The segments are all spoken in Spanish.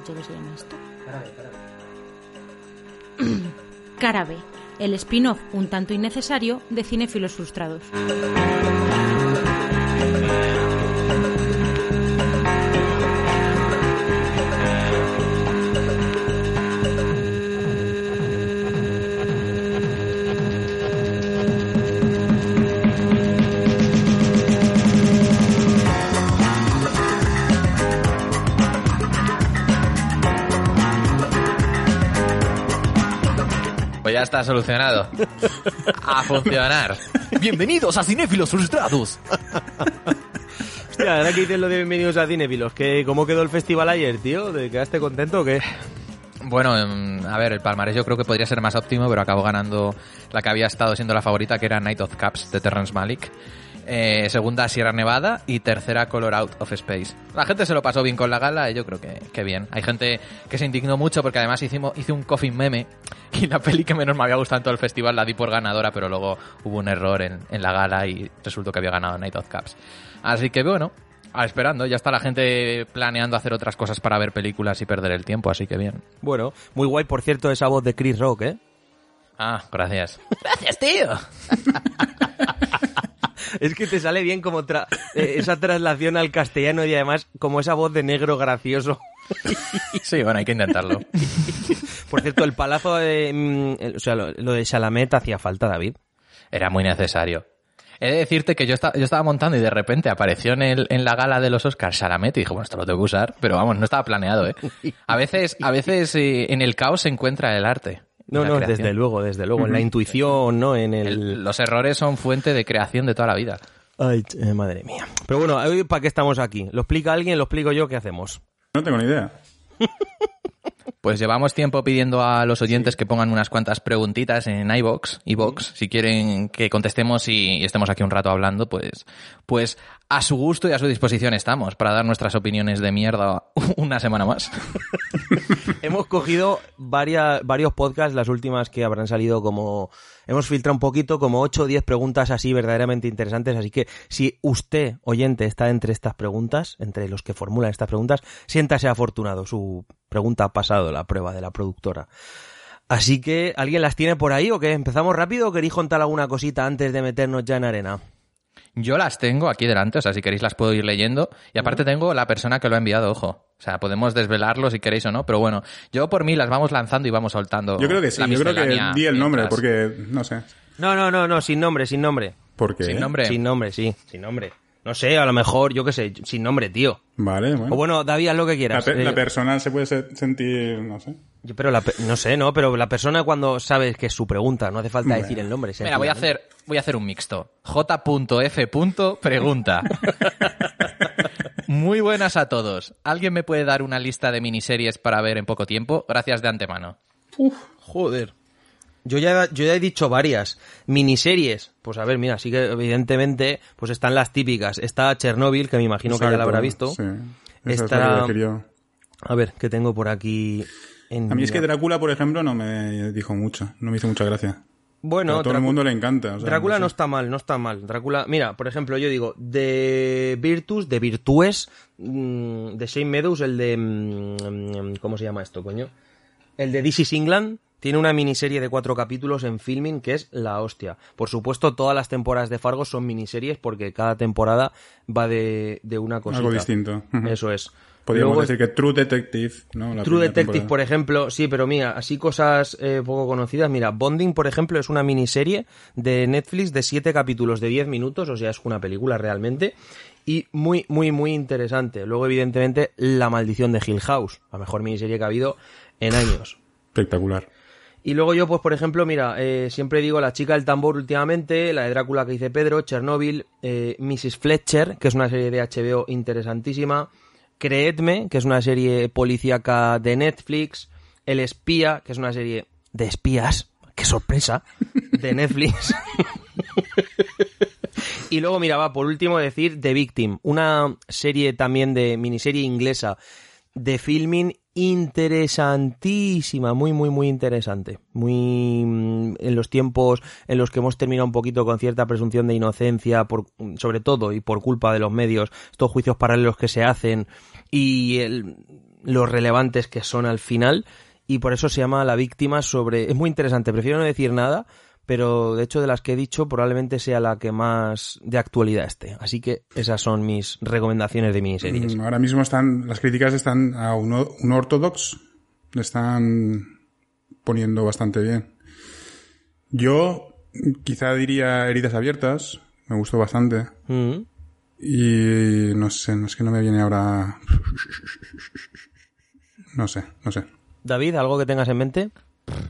dicho que se llama esto? Carabe, el spin-off un tanto innecesario de Cinéfilos Frustrados. Está solucionado. A funcionar. Bienvenidos a Cinéfilos Frustrados. Hostia, ahora que dices lo de bienvenidos a Cinefilos, que ¿cómo quedó el festival ayer, tío? ¿De quedaste contento o qué? Bueno, em, a ver, el palmarés yo creo que podría ser más óptimo, pero acabó ganando la que había estado siendo la favorita, que era Night of Caps de Terrence Malick. Eh, segunda Sierra Nevada y tercera Color Out of Space. La gente se lo pasó bien con la gala y yo creo que, que bien. Hay gente que se indignó mucho porque además hicimos, hice un coffin meme y la peli que menos me había gustado en todo el festival la di por ganadora, pero luego hubo un error en, en la gala y resultó que había ganado Night of Caps. Así que bueno, esperando, ya está la gente planeando hacer otras cosas para ver películas y perder el tiempo, así que bien. Bueno, muy guay, por cierto, esa voz de Chris Rock, ¿eh? Ah, gracias. Gracias, tío. Es que te sale bien como tra- eh, esa traslación al castellano y además como esa voz de negro gracioso. Sí, bueno, hay que intentarlo. Por cierto, el palazo de... mm, o sea, lo, lo de Chalamet hacía falta, David. Era muy necesario. He de decirte que yo, yo estaba montando y de repente apareció en, el, en la gala de los Oscars Chalamet y dije, bueno, esto lo tengo que usar, pero vamos, no estaba planeado, ¿eh? A veces, a veces eh, en el caos se encuentra el arte. No, no, creación. desde luego, desde luego. En la intuición, ¿no? En el... El- los errores son fuente de creación de toda la vida. Ay, eh, madre mía. Pero bueno, ¿para qué estamos aquí? ¿Lo explica alguien? ¿Lo explico yo? ¿Qué hacemos? No tengo ni idea. Pues llevamos tiempo pidiendo a los oyentes que pongan unas cuantas preguntitas en iBox, iBox, si quieren que contestemos y estemos aquí un rato hablando, pues, pues a su gusto y a su disposición estamos para dar nuestras opiniones de mierda una semana más. Hemos cogido varias, varios podcasts, las últimas que habrán salido como... Hemos filtrado un poquito, como 8 o 10 preguntas así verdaderamente interesantes, así que si usted, oyente, está entre estas preguntas, entre los que formulan estas preguntas, siéntase afortunado. Su pregunta ha pasado la prueba de la productora. Así que, ¿alguien las tiene por ahí o qué? ¿Empezamos rápido o queréis contar alguna cosita antes de meternos ya en arena? Yo las tengo aquí delante, o sea, si queréis las puedo ir leyendo. Y aparte tengo la persona que lo ha enviado, ojo. O sea, podemos desvelarlo si queréis o no, pero bueno, yo por mí las vamos lanzando y vamos soltando. Yo creo que sí, yo creo que di el nombre, mientras. porque no sé. No, no, no, no, sin nombre, sin nombre. ¿Por qué? Sin nombre. Sin nombre, sí, sin nombre. No sé, a lo mejor, yo qué sé, sin nombre, tío. Vale, bueno. O bueno, David, haz lo que la, quieras. pe- la Eh, persona se puede se- sentir, no sé. yo- pero la pe- no sé, ¿no? Pero la persona cuando sabes que es su pregunta, no hace falta decir el nombre. Mira, voy a hacer, voy a hacer un mixto. J.F. pregunta. Muy buenas a todos. ¿Alguien me puede dar una lista de miniseries para ver en poco tiempo? Gracias de antemano. Joder. Yo ya, yo ya he dicho varias. Miniseries. Pues a ver, mira, sí que evidentemente pues están las típicas. Está Chernobyl, que me imagino que ya la habrá visto. Sí. Esa es Está- la que. A ver, ¿qué tengo por aquí? En A mí es que Drácula, por ejemplo, no me dijo mucho. No me hizo mucha gracia. Bueno, a todo el mundo le encanta. o sea, Drácula no sé. está mal, no está mal. Drácula, mira, por ejemplo, yo digo, de Virtus, de Virtues, mm, de Shane Meadows, el de... mm, ¿Cómo se llama esto, coño? El de This is England, tiene una miniserie de cuatro capítulos en filming que es la hostia. Por supuesto, todas las temporadas de Fargo son miniseries porque cada temporada va de, de una cosita. Algo distinto. Eso es. Podríamos Luego decir que True Detective, ¿no? La True Detective, temporada. por ejemplo, sí, pero mira, así cosas eh, poco conocidas. Mira, Bonding, por ejemplo, es una miniserie de Netflix de siete capítulos de 10 minutos, o sea, es una película realmente. Y muy, muy, muy interesante. Luego, evidentemente, La Maldición de Hill House, la mejor miniserie que ha habido en años. Espectacular. Y luego yo, pues por ejemplo, mira, eh, siempre digo La chica del tambor últimamente, la de Drácula que dice Pedro, Chernobyl, eh, Mrs. Fletcher, que es una serie de HBO interesantísima, Creedme, que es una serie policíaca de Netflix, El espía, que es una serie de espías, qué sorpresa, de Netflix. Y luego, mira, va, por último decir The Victim, una serie también de miniserie inglesa de filming interesantísima, muy, muy, muy interesante. Muy mm, en los tiempos en los que hemos terminado un poquito con cierta presunción de inocencia, por, sobre todo y por culpa de los medios, estos juicios paralelos que se hacen y los relevantes que son al final. Y por eso se llama La Víctima sobre... Es muy interesante, prefiero no decir nada, pero de hecho de las que he dicho probablemente sea la que más de actualidad esté. Así que esas son mis recomendaciones de miniseries. Mm, Ahora mismo están, las críticas están a un, un ortodox, le están poniendo bastante bien. Yo quizá diría heridas abiertas, me gustó bastante. Mm. Y no sé, no es que no me viene ahora. No sé, no sé. David, ¿algo que tengas en mente?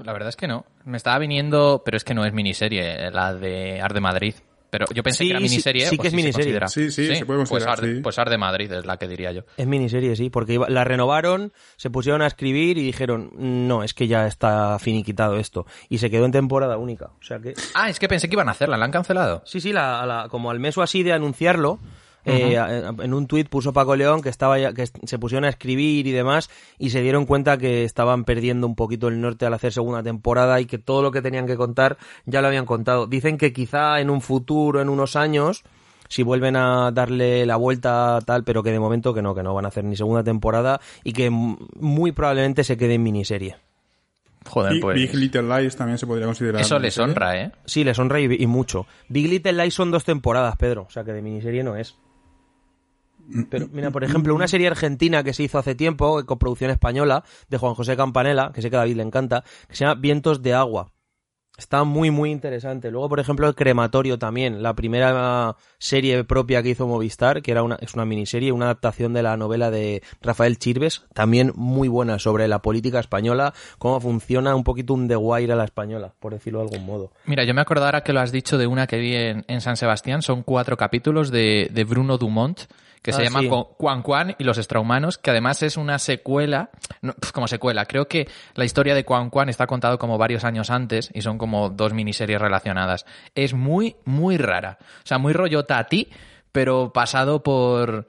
La verdad es que no. Me estaba viniendo, pero es que no es miniserie, la de Ar de Madrid. Pero yo pensé Sí, que era sí, miniserie. sí pues que es se miniserie. considera. Sí, sí, se puede Pues considerar, Ar, sí. pues Ar de Madrid es la que diría yo. Es miniserie, sí, porque iba- la renovaron, se pusieron a escribir y dijeron, no, es que ya está finiquitado esto. Y se quedó en temporada única. O sea que... Ah, es que pensé que iban a hacerla, la han cancelado. Sí, sí, la, la- como al mes o así de anunciarlo, eh, a- en un tuit puso Paco León que estaba ya- que se pusieron a escribir y demás y se dieron cuenta que estaban perdiendo un poquito el norte al hacer segunda temporada y que todo lo que tenían que contar ya lo habían contado. Dicen que quizá en un futuro, en unos años, si vuelven a darle la vuelta tal, pero que de momento que no, que no van a hacer ni segunda temporada y que muy probablemente se quede en miniserie. Joder, Big, pues. Big Little Lies también se podría considerar. Eso les honra, ¿eh? Sí, les honra y, y mucho. Big Little Lies son dos temporadas, Pedro. O sea que de miniserie no es. Pero mira, por ejemplo, una serie argentina que se hizo hace tiempo, con producción española, de Juan José Campanella, que sé que a David le encanta, que se llama Vientos de Agua. Está muy, muy interesante. Luego, por ejemplo, el Crematorio también, la primera serie propia que hizo Movistar, que era una, es una miniserie, una adaptación de la novela de Rafael Chirves, también muy buena sobre la política española, cómo funciona un poquito un The Wire a la española, por decirlo de algún modo. Mira, yo me acuerdo que lo has dicho de una que vi en, San Sebastián. Son cuatro capítulos de Bruno Dumont, que se Ah, llama sí. Quan Quan y los extrahumanos, que además es una secuela, no, como secuela. Creo que la historia de Quan Quan está contado como varios años antes y son como dos miniseries relacionadas. Es muy, muy rara. O sea, muy rollo Tati, pero pasado por...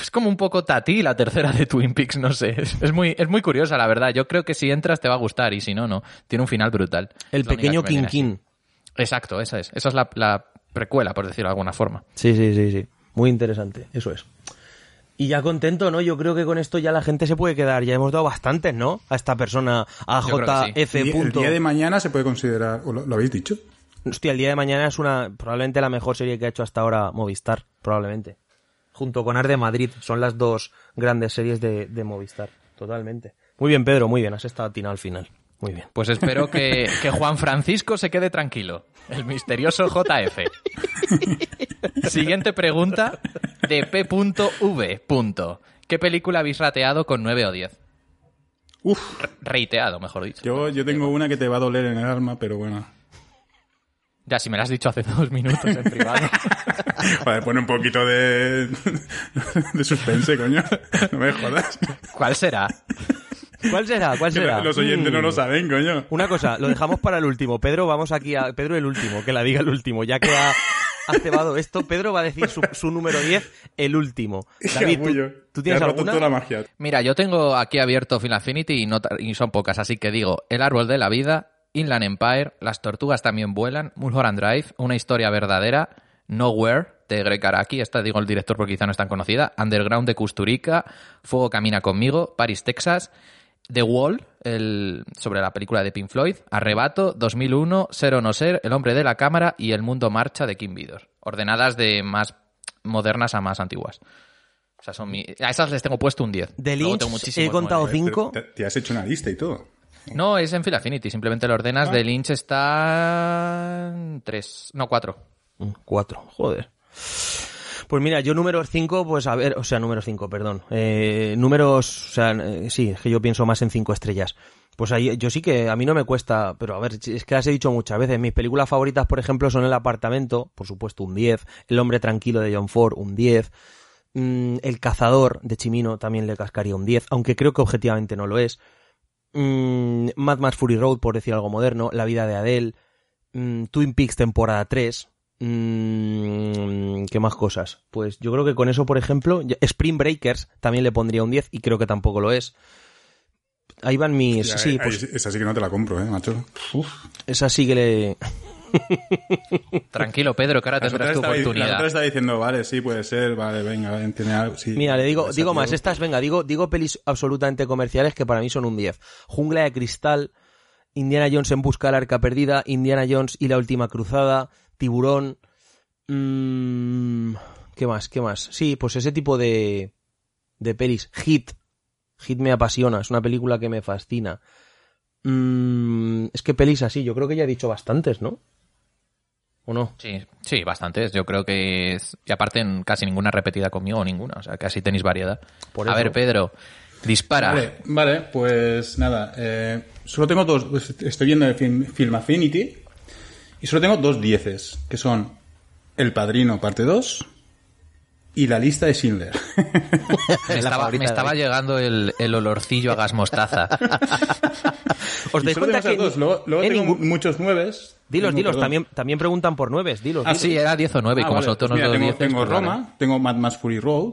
Es como un poco Tati, la tercera de Twin Peaks, no sé. Es, muy, es muy curiosa, la verdad. Yo creo que si entras te va a gustar y si no, no. Tiene un final brutal. El pequeño así. Quinquín. Exacto, esa es. Esa es la, la precuela, por decirlo de alguna forma. Sí, sí, sí, sí. Muy interesante, eso es. Y ya contento, ¿no? Yo creo que con esto ya la gente se puede quedar. Ya hemos dado bastantes, ¿no? A esta persona, a JF. El día, el día de mañana se puede considerar. ¿o ¿Lo, lo habéis dicho? Hostia, el día de mañana es una probablemente la mejor serie que ha hecho hasta ahora Movistar, probablemente. Junto con Ar de Madrid, son las dos grandes series de, de Movistar, totalmente. Muy bien, Pedro, muy bien, has estado atinado al final. Muy bien. Pues espero que, que Juan Francisco se quede tranquilo. El misterioso JF. Siguiente pregunta de P.V. ¿Qué película habéis rateado con 9 o 10? Uf, Re- Reiteado, mejor dicho. yo, yo tengo una que te va a doler en el alma, pero bueno. Ya, si me lo has dicho hace dos minutos en privado. Para poner un poquito de, de suspense, coño. No me jodas. ¿Cuál será? ¿Cuál será? ¿Cuál será? los oyentes no Mm. lo saben, coño. Una cosa, lo dejamos para el último. Pedro, vamos aquí a. Pedro, el último, que la diga el último. Ya que ha, ha cebado esto, Pedro va a decir su, su número 10, el último. David, ¿tú, tú tienes alguna? toda la magia. Mira, yo tengo aquí abierto Film Affinity y, no y son pocas, así que digo El Árbol de la Vida, Inland Empire, Las Tortugas también vuelan, Mulholland Drive, Una historia verdadera, Nowhere, de Greg Araki, esta digo el director porque quizá no es tan conocida, Underground de Kusturica, Fuego camina conmigo, Paris, Texas, The Wall, el, sobre la película de Pink Floyd, Arrebato, 2001, Ser o no ser, El hombre de la cámara y El mundo marcha de Kim Vidor, ordenadas de más modernas a más antiguas. O sea, son mi- a esas les tengo puesto un 10. De Lynch he contado nueve. cinco. Te, te has hecho una lista y todo. No, es en Phil Affinity, simplemente lo ordenas. De Lynch está... en tres, no, cuatro. Mm, Cuatro, joder. Pues mira, yo número 5, pues a ver, o sea, número 5, perdón. Eh, números, o sea, eh, sí, es que yo pienso más en cinco estrellas. Pues ahí, yo sí que a mí no me cuesta, pero a ver, es que las he dicho muchas veces. Mis películas favoritas, por ejemplo, son El apartamento, por supuesto, un 10. El hombre tranquilo de John Ford, un 10. Mm, El cazador de Chimino también le cascaría un 10, aunque creo que objetivamente no lo es. Mm, Mad Max Fury Road, por decir algo moderno. La vida de Adele. Mm, Twin Peaks temporada 3. Mm, ¿Qué más cosas? Pues yo creo que con eso, por ejemplo, Spring Breakers también le pondría un 10 y creo que tampoco lo es. Ahí van mis... Ya, sí, pues esa sí que no te la compro, ¿eh, macho? Uf. esa sí que le... Tranquilo, Pedro, que ahora Las tendrás tu La oportunidad. otra está diciendo, vale, sí, puede ser, vale, venga, entiende algo. Sí, Mira, le digo, digo más, estas, venga, digo, digo pelis absolutamente comerciales que para mí son un 10. Jungla de Cristal, Indiana Jones en busca del arca perdida, Indiana Jones y la última cruzada, Tiburón, mm, ¿qué más? ¿Qué más? Sí, pues ese tipo de, de pelis. Hit. Hit me apasiona, es una película que me fascina. Mm, es que pelis así, yo creo que ya he dicho bastantes, ¿no? ¿O no? Sí, sí, bastantes. Yo creo que es... Y aparte, en casi ninguna repetida conmigo o ninguna. O sea, casi tenéis variedad. Por A ver, Pedro, dispara. Vale, vale, pues nada. eh, solo tengo dos. Estoy viendo el film, Film Affinity y solo tengo dos dieces, que son El Padrino, parte 2 y La lista de Schindler. me estaba, me estaba llegando el, el olorcillo a gas mostaza. ¿Os dais cuenta tengo que dos. Luego, luego en tengo ningún- muchos nueves. Dilos, Tengo, dilos, perdón. también, también preguntan por nueves, dilos. Ah, dilos. sí, era 10 o 9, y Ah, como vale, son pues mira, tengo, 10. tengo pues vale. Roma, tengo Mad Max Fury Road,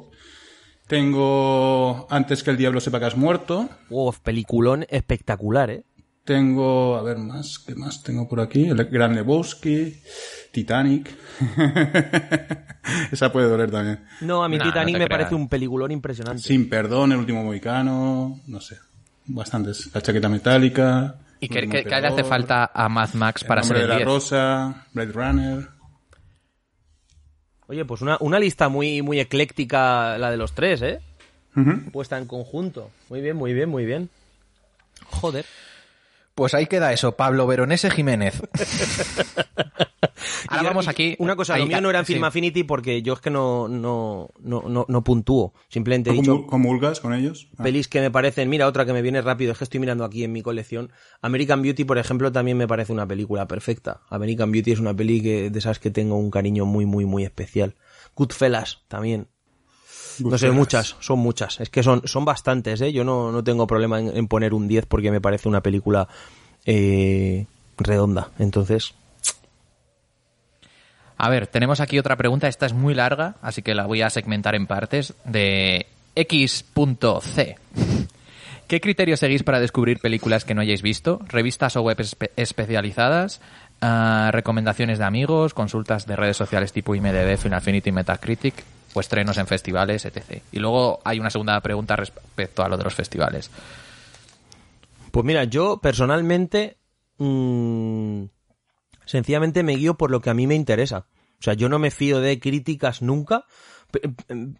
tengo Antes que el diablo sepa que has muerto, Uf, peliculón espectacular, ¿eh? Tengo, a ver más, ¿qué más tengo por aquí? El Gran Lebowski, Titanic. Esa puede doler también. No, a mí Nah, Titanic no me creas. parece un peliculón impresionante. Sin perdón, El último mohicano, no sé, bastantes. La chaqueta metálica. ¿Y qué, Último qué- qué le hace falta a Mad Max para ser de el la 10? rosa, Blade Runner. Oye, pues una, una lista muy, muy ecléctica la de los tres, ¿eh? Puesta en conjunto. Muy bien, muy bien, muy bien. Joder. Pues ahí queda eso, Pablo Veronese Jiménez. Ahora vamos aquí. Una cosa, ahí lo mío no era en sí. Film Affinity porque yo es que no, no, no, no, no puntúo. Simplemente he ¿No dicho comu- comulgas con ellos? Ah. pelis que me parecen. Mira, otra que me viene rápido, es que estoy mirando aquí en mi colección. American Beauty, por ejemplo, también me parece una película perfecta. American Beauty es una peli que, de esas que tengo un cariño muy, muy, muy especial. Goodfellas también. No sé, muchas, son muchas. Es que son, son bastantes, ¿eh? Yo no, no tengo problema en, en poner un 10 porque me parece una película eh, redonda. Entonces, A ver, tenemos aquí otra pregunta. Esta es muy larga, así que la voy a segmentar en partes. De X.C. ¿Qué criterios seguís para descubrir películas que no hayáis visto? ¿Revistas o webs espe- especializadas? Ah, ¿Recomendaciones de amigos? ¿Consultas de redes sociales tipo IMDB, Film Affinity, Metacritic? ¿O estrenos en festivales, etc.? Y luego hay una segunda pregunta respecto a lo de los festivales. Pues mira, yo personalmente mm, sencillamente me guío por lo que a mí me interesa. O sea, yo no me fío de críticas nunca. P-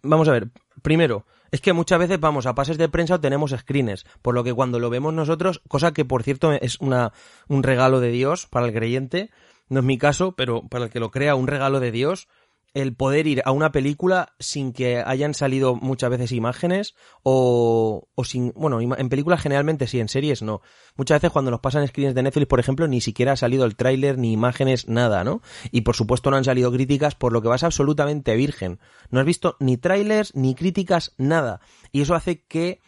Vamos a ver, primero, es que muchas veces vamos a pases de prensa o tenemos screeners, por lo que cuando lo vemos nosotros, cosa que por cierto es una, un regalo de Dios para el creyente, no es mi caso, pero para el que lo crea, un regalo de Dios, el poder ir a una película sin que hayan salido muchas veces imágenes o, o sin, bueno, en películas generalmente sí, en series no. Muchas veces cuando nos pasan screens de Netflix, por ejemplo, ni siquiera ha salido el tráiler, ni imágenes, nada, ¿no? Y por supuesto no han salido críticas, por lo que vas absolutamente virgen. No has visto ni trailers, ni críticas, nada. Y eso hace que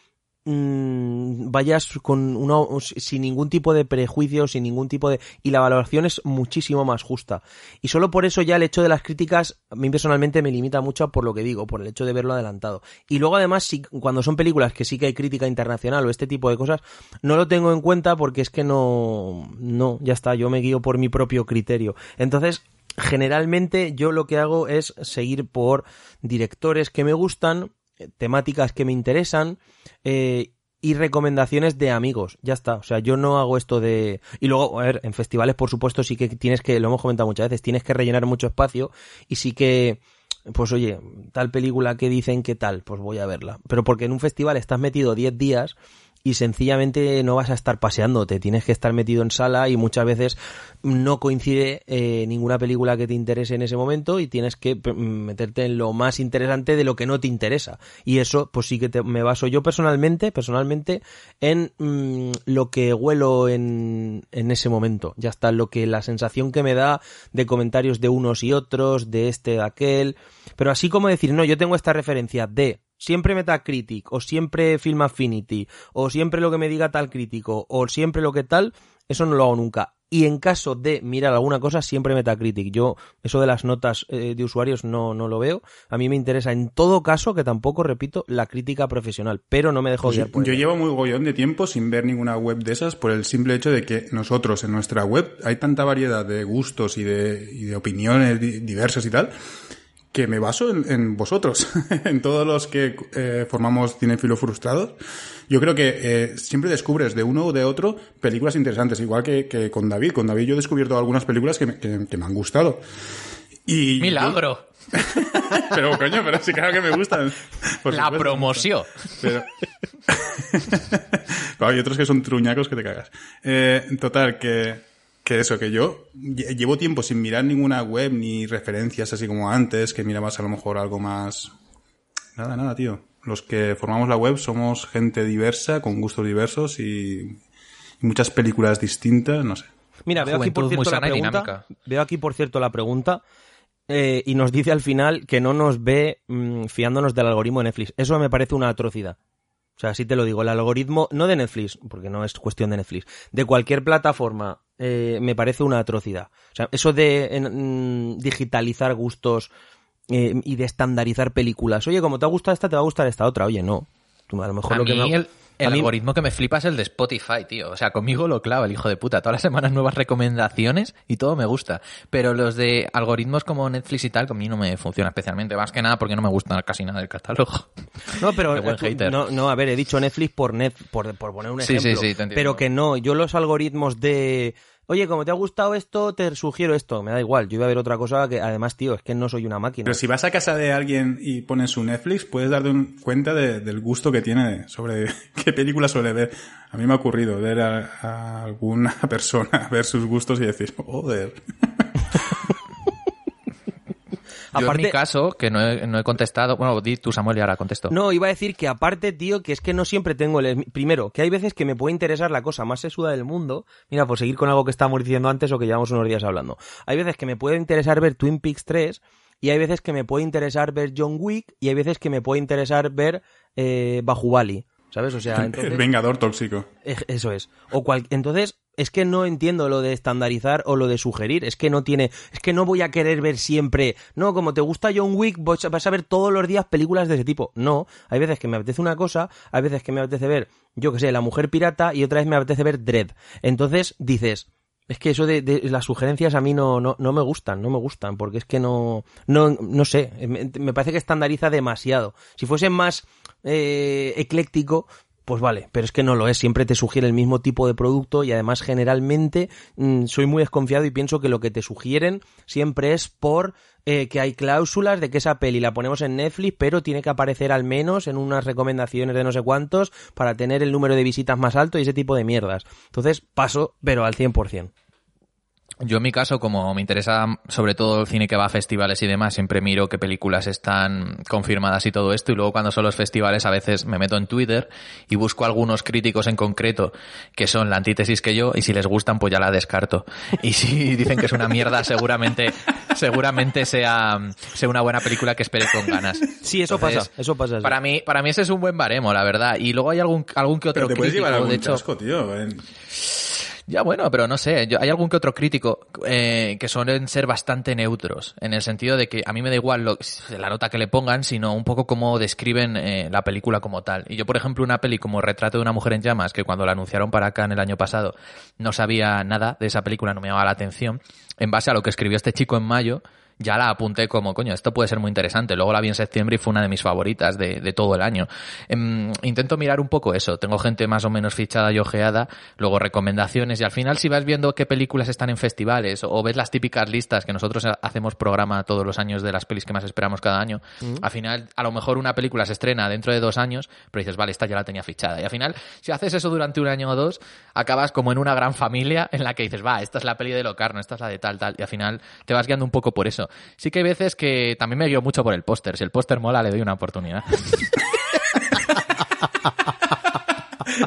mm, vayas con una, sin ningún tipo de prejuicio, sin ningún tipo de... Y la valoración es muchísimo más justa. Y solo por eso ya el hecho de las críticas, a mí personalmente me limita mucho por lo que digo, por el hecho de verlo adelantado. Y luego además, sí, cuando son películas que sí que hay crítica internacional o este tipo de cosas, no lo tengo en cuenta porque es que no... No, ya está, yo me guío por mi propio criterio. Entonces, generalmente yo lo que hago es seguir por directores que me gustan, temáticas que me interesan eh, y recomendaciones de amigos. Ya está. O sea, yo no hago esto de. Y luego, a ver, en festivales, por supuesto, sí que tienes que, lo hemos comentado muchas veces, tienes que rellenar mucho espacio y sí que. Pues oye, tal película que dicen que tal, pues voy a verla. Pero porque en un festival estás metido 10 días y sencillamente no vas a estar paseándote, tienes que estar metido en sala y muchas veces no coincide eh, ninguna película que te interese en ese momento y tienes que p- meterte en lo más interesante de lo que no te interesa. Y eso, pues sí que me baso yo personalmente, personalmente, en mm, lo que huelo en, en ese momento. Ya está, lo que la sensación que me da de comentarios de unos y otros, de este, de aquel. Pero así como decir, no, yo tengo esta referencia de siempre Metacritic, o siempre Film Affinity, o siempre lo que me diga tal crítico, o siempre lo que tal, eso no lo hago nunca. y en caso de mirar alguna cosa, siempre Metacritic. Yo, eso de las notas eh, de usuarios no, no lo veo. A mí me interesa en todo caso, que tampoco, repito, la crítica profesional, pero no me dejo guiar por Yo llevo muy gollón de tiempo sin ver ninguna web de esas por el simple hecho de que nosotros en nuestra web hay tanta variedad de gustos y de, y de opiniones di- diversas y tal que me baso en, en vosotros, en todos los que eh, formamos Cinefilo Frustrados. Yo creo que eh, siempre descubres de uno o de otro películas interesantes, igual que, que con David. Con David yo he descubierto algunas películas que me, que- que me han gustado. Y Milagro. pero coño, pero sí claro que me gustan. La promoción. Pero... Pero hay otros que son truñacos que te cagas. Eh, total, que, que eso, que yo lle- llevo tiempo sin mirar ninguna web ni referencias así como antes, que mirabas a lo mejor algo más... Nada, nada, tío. Los que formamos la web somos gente diversa, con gustos diversos y, y muchas películas distintas, no sé. Mira, veo aquí por cierto la pregunta. dinámica. Veo aquí por cierto la pregunta. eh, y nos dice al final que no nos ve mm, fiándonos del algoritmo de Netflix. Eso me parece una atrocidad. O sea, así te lo digo, el algoritmo, no de Netflix, porque no es cuestión de Netflix, de cualquier plataforma, eh, me parece una atrocidad. O sea, eso de en- mm, digitalizar gustos eh, y de estandarizar películas. Oye, como te ha gustado esta, te va a gustar esta otra. Oye, no. Tú, A lo mejor A lo que mí me... el, el mí- algoritmo que me flipa es el de Spotify, tío. O sea, conmigo lo clava el hijo de puta. Todas las semanas nuevas recomendaciones y todo me gusta. Pero los de algoritmos como Netflix y tal, conmigo no me funciona especialmente. Más que nada porque no me gusta casi nada del catálogo. No, pero eh, tú- hater. no, no, a ver, he dicho Netflix por net, por, por poner un Sí, sí, ejemplo. sí, te pero que no, yo los algoritmos de Oye, como te ha gustado esto, te sugiero esto. Me da igual, yo iba a ver otra cosa que además, tío, es que no soy una máquina. Pero si vas a casa de alguien y pones su Netflix, puedes darte un- cuenta de- del gusto que tiene sobre qué película suele ver. A mí me ha ocurrido ver a, a alguna persona ver sus gustos y decir, joder. Yo en Aparte- mi caso, que no he, no he contestado, bueno, di tú Samuel y ahora contesto. No, iba a decir que aparte, tío, que es que no siempre tengo el... Primero, que hay veces que me puede interesar la cosa más sesuda del mundo. Mira, por seguir con algo que estábamos diciendo antes o que llevamos unos días hablando. Hay veces que me puede interesar ver Twin Peaks 3 y hay veces que me puede interesar ver John Wick y hay veces que me puede interesar ver eh, Bahubali. ¿Sabes? O sea, entonces... El vengador tóxico. Ej- Eso es. O cual... Entonces, es que no entiendo lo de estandarizar o lo de sugerir. Es que no tiene. Es que no voy a querer ver siempre. No, como te gusta John Wick, vas a- ver todos los días películas de ese tipo. No. Hay veces que me apetece una cosa, hay veces que me apetece ver, yo que sé, La Mujer Pirata y otra vez me apetece ver Dread. Entonces dices. Es que eso de, las sugerencias a mí no, no, no me gustan, no me gustan, porque es que no, no, no sé, me, me parece que estandariza demasiado. Si fuese más eh, ecléctico, pues vale, pero es que no lo es, siempre te sugiere el mismo tipo de producto y además generalmente mm, soy muy desconfiado y pienso que lo que te sugieren siempre es por eh, que hay cláusulas de que esa peli la ponemos en Netflix, pero tiene que aparecer al menos en unas recomendaciones de no sé cuántos para tener el número de visitas más alto y ese tipo de mierdas. Entonces paso, pero al 100%. Yo en mi caso, como me interesa sobre todo el cine que va a festivales y demás, siempre miro qué películas están confirmadas y todo esto, y luego cuando son los festivales a veces me meto en Twitter y busco algunos críticos en concreto que son la antítesis que yo, y si les gustan pues ya la descarto. Y si dicen que es una mierda, seguramente, seguramente sea, sea una buena película que espere con ganas. Sí, eso Entonces, pasa, eso pasa. sí. Para mí, para mí ese es un buen baremo, la verdad. Y luego hay algún, algún que otro Pero te puedes crítico, llevar algún de hecho, tío. en- ya bueno, pero no sé, yo- hay algún que otro crítico eh, que suelen ser bastante neutros, en el sentido de que a mí me da igual lo- la nota que le pongan, sino un poco cómo describen eh, la película como tal. Y yo, por ejemplo, una peli como Retrato de una mujer en llamas, que cuando la anunciaron para acá en el año pasado no sabía nada de esa película, no me llamaba la atención, en base a lo que escribió este chico en mayo, ya la apunté como, coño, esto puede ser muy interesante. Luego la vi en septiembre y fue una de mis favoritas de, de todo el año. Em, intento mirar un poco eso. Tengo gente más o menos fichada y ojeada, luego recomendaciones y al final si vas viendo qué películas están en festivales o ves las típicas listas que nosotros ha- hacemos programa todos los años de las pelis que más esperamos cada año, al final a lo mejor una película se estrena dentro de dos años, pero dices, vale, esta ya la tenía fichada. Y al final, si haces eso durante un año o dos, acabas como en una gran familia en la que dices, va, esta es la peli de Locarno, esta es la de tal, tal, y al final te vas guiando un poco por eso. Sí que hay veces que también me guío mucho por el póster. Si el póster mola, le doy una oportunidad.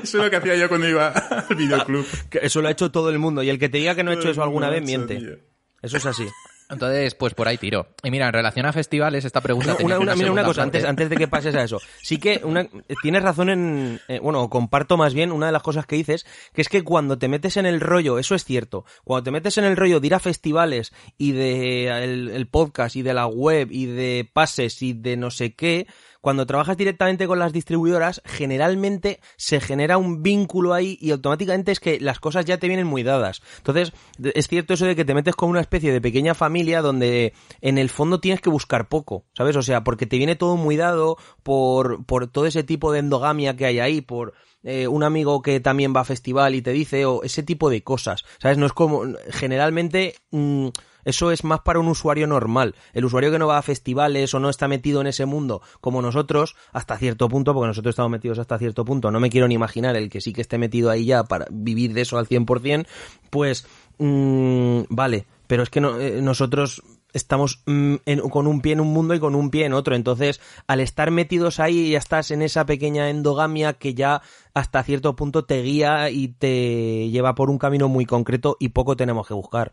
Eso es lo que hacía yo cuando iba al videoclub. Eso lo ha hecho todo el mundo y el que te diga que no ha hecho Todo eso alguna vez hecho, miente. Eso es así. Entonces, pues por ahí tiro. Y mira, en relación a festivales, esta pregunta... Una, una- mira, una cosa, parte. antes, antes de que pases a eso. Sí que una, tienes razón en. eh, bueno, comparto más bien una de las cosas que dices, que es que cuando te metes en el rollo, eso es cierto, cuando te metes en el rollo de ir a festivales y de el, el podcast y de la web y de pases y de no sé qué. Cuando trabajas directamente con las distribuidoras, generalmente se genera un vínculo ahí y automáticamente es que las cosas ya te vienen muy dadas. Entonces, es cierto eso de que te metes con una especie de pequeña familia donde en el fondo tienes que buscar poco, ¿sabes? O sea, porque te viene todo muy dado por, por todo ese tipo de endogamia que hay ahí, por eh, un amigo que también va a festival y te dice, o ese tipo de cosas, ¿sabes? No es como, generalmente, mm, eso es más para un usuario normal. El usuario que no va a festivales o no está metido en ese mundo como nosotros, hasta cierto punto, porque nosotros estamos metidos hasta cierto punto, no me quiero ni imaginar el que sí que esté metido ahí ya para vivir de eso al 100%, pues, mm, vale, pero es que no- eh, nosotros estamos mm, con un pie en un mundo y con un pie en otro. Entonces, al estar metidos ahí, ya estás en esa pequeña endogamia que ya hasta cierto punto te guía y te lleva por un camino muy concreto y poco tenemos que buscar.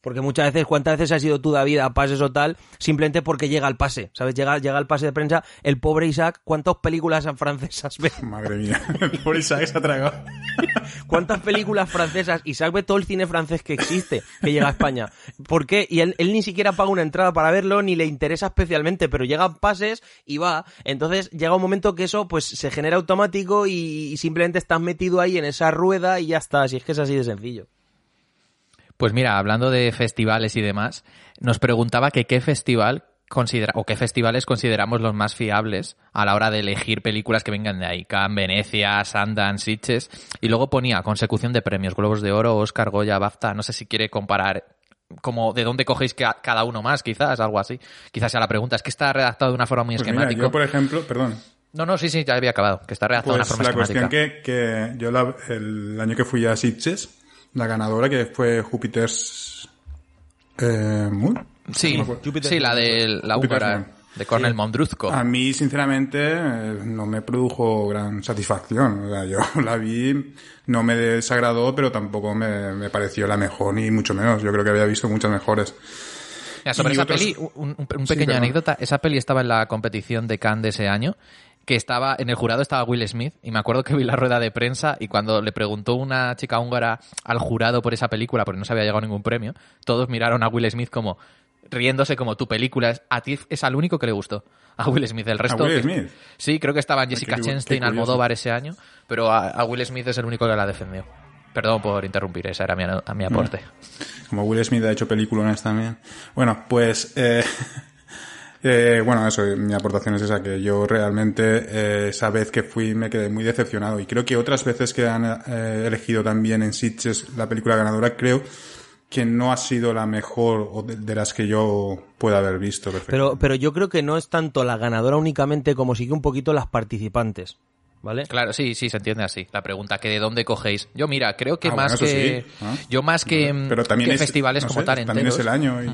Porque muchas veces, ¿cuántas veces has ido tú, David, a pases o tal? Simplemente porque llega el pase, ¿sabes? Llega, llega el pase de prensa. El pobre Isaac, ¿cuántas películas francesas ve? Madre mía. Por Isaac se ha tragado. ¿Cuántas películas francesas? Isaac ve todo el cine francés que existe, que llega a España. ¿Por qué? Y él, él ni siquiera paga una entrada para verlo, ni le interesa especialmente, pero llegan pases y va. Entonces llega un momento que eso pues se genera automático y, y simplemente estás metido ahí en esa rueda y ya está. Si es que es así de sencillo. Pues mira, hablando de festivales y demás, nos preguntaba que qué festival considera o qué festivales consideramos los más fiables a la hora de elegir películas que vengan de ahí. Cannes, Venecia, Sundance, Sitges. Y luego ponía consecución de premios, Globos de Oro, Oscar, Goya, BAFTA. No sé si quiere comparar como de dónde cogéis ca- cada uno más, quizás, algo así. Quizás sea la pregunta. Es que está redactado de una forma muy Pues mira, esquemática. yo, por ejemplo, perdón. No, no, sí, sí, ya había acabado. Que está redactado de una Pues forma la cuestión esquemática. que, que yo la- el año que fui a Sitges, la ganadora que fue Júpiter's eh, Moon. Sí, No sí, la de la húngara, de Cornel Mondruzco. A mí, sinceramente, no me produjo gran satisfacción. O sea, yo la vi, no me desagradó, pero tampoco me, me pareció la mejor, ni mucho menos. Yo creo que había visto muchas mejores. Mira, sobre Y esa otros- peli, un, un- Sí, pequeña anécdota. Esa peli estaba en la competición de Cannes de ese año, que estaba, en el jurado estaba Will Smith, y me acuerdo que vi la rueda de prensa, y cuando le preguntó una chica húngara al jurado por esa película, porque no se había llegado ningún premio, todos miraron a Will Smith como, riéndose como tu película, es, a ti es al único que le gustó. A Will Smith, el resto... Will que- Smith? Sí, creo que estaban Jessica Chastain. Almodóvar ese año, pero a, a Will Smith es el único que la defendió. Perdón por interrumpir, ese era mi, a mi aporte. Como Will Smith ha hecho películas también. Bueno, pues, eh, eh, bueno, eso, mi aportación es esa, que yo realmente eh, esa vez que fui me quedé muy decepcionado. Y creo que otras veces que han eh, elegido también en Sitges la película ganadora, creo que no ha sido la mejor o de, de las que yo pueda haber visto. Pero, pero yo creo que no es tanto la ganadora únicamente como sí que un poquito las participantes. ¿Vale? Claro, sí, sí, se entiende así. La pregunta que de dónde cogéis. Yo, mira, creo que Ah, más bueno, que. Yo más que, Pero también que es, festivales no como sé, tal También enteros. es el año y...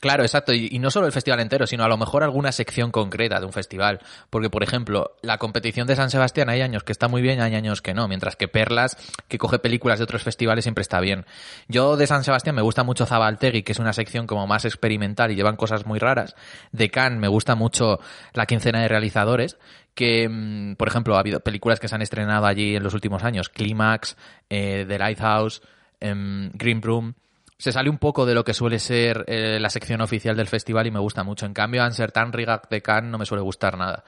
Claro, exacto. Y, y no solo el festival entero, sino a lo mejor alguna sección concreta de un festival. Porque, por ejemplo, la competición de San Sebastián hay años que está muy bien, hay años que no. Mientras que Perlas, que coge películas de otros festivales, siempre está bien. Yo de San Sebastián me gusta mucho Zabaltegui, que es una sección como más experimental y llevan cosas muy raras. De Cannes me gusta mucho la quincena de realizadores, que, mm, por ejemplo, ha habido películas que se han estrenado allí en los últimos años. Clímax, eh, The Lighthouse, em, Green Room se sale un poco de lo que suele ser eh, la sección oficial del festival y me gusta mucho. En cambio, Ansertan Rigak de Cannes no me suele gustar nada.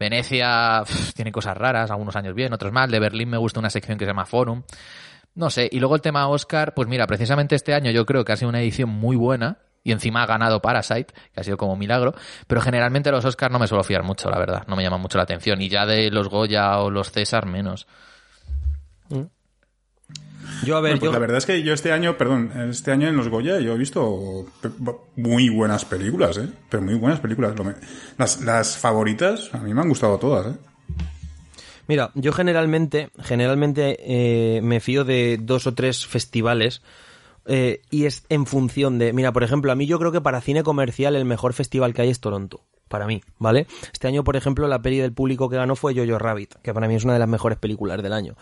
Venecia tiene cosas raras, algunos años bien, otros mal. De Berlín me gusta una sección que se llama Forum. No sé, y luego el tema Oscar, pues mira, precisamente este año yo creo que ha sido una edición muy buena y encima ha ganado Parasite, que ha sido como milagro, pero generalmente los Oscar no me suelo fiar mucho, la verdad, no me llaman mucho la atención y ya de los Goya o los César menos. Yo, a ver, Bueno, pues yo- la verdad es que yo este año, perdón, este año en los Goya yo he visto muy buenas películas, ¿eh? Pero muy buenas películas. Las favoritas a mí me han gustado todas, ¿eh? Mira, yo generalmente, generalmente eh, me fío de dos o tres festivales eh, y es en función de, mira, por ejemplo, a mí yo creo que para cine comercial el mejor festival que hay es Toronto, para mí, ¿vale? Este año, por ejemplo, la peli del público que ganó fue Jojo Rabbit, que para mí es una de las mejores películas del año.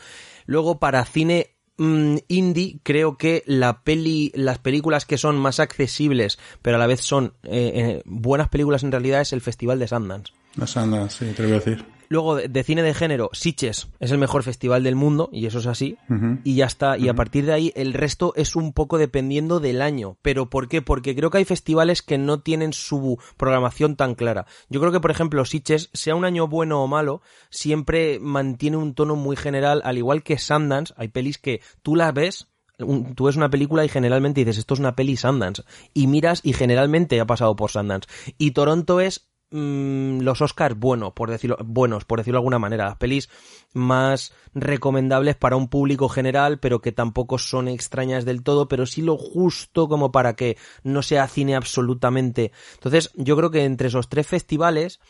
Luego, para cine mm, indie, creo que la peli, las películas que son más accesibles, pero a la vez son eh, eh, buenas películas en realidad, es el Festival de Sundance. Andas, sí, te lo voy a decir. Luego, de, cine de género, Sitges es el mejor festival del mundo, y eso es así. Y ya está. Y a partir de ahí, el resto es un poco dependiendo del año. ¿Pero por qué? Porque creo que hay festivales que no tienen su programación tan clara. Yo creo que, por ejemplo, Sitges, sea un año bueno o malo, siempre mantiene un tono muy general, al igual que Sundance. Hay pelis que tú las ves un- tú ves una película y generalmente dices esto es una peli Sundance y miras y generalmente ha pasado por Sundance y Toronto es mm, los Oscars bueno por decirlo buenos por decirlo de alguna manera. Las pelis más recomendables para un público general pero que tampoco son extrañas del todo pero sí lo justo como para que no sea cine absolutamente. Entonces yo creo que entre esos tres festivales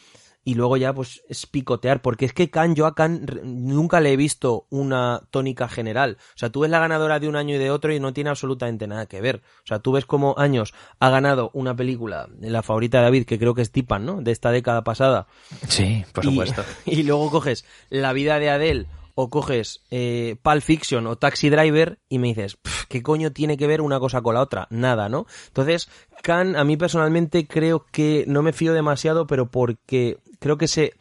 y luego ya pues es picotear, porque es que Khan, yo a Khan r- nunca le he visto una tónica general. O sea, tú ves la ganadora de un año y de otro y no tiene absolutamente nada que ver. O sea, tú ves como años ha ganado una película, la favorita de David, que creo que es Tipan, ¿no? De esta década pasada. Sí, por Y- supuesto. Y, luego coges La vida de Adele o coges eh, Pulp Fiction o Taxi Driver y me dices, "Pf, ¿qué coño tiene que ver una cosa con la otra? Nada, ¿no? Entonces, Khan, a mí personalmente creo que no me fío demasiado, pero porque creo que se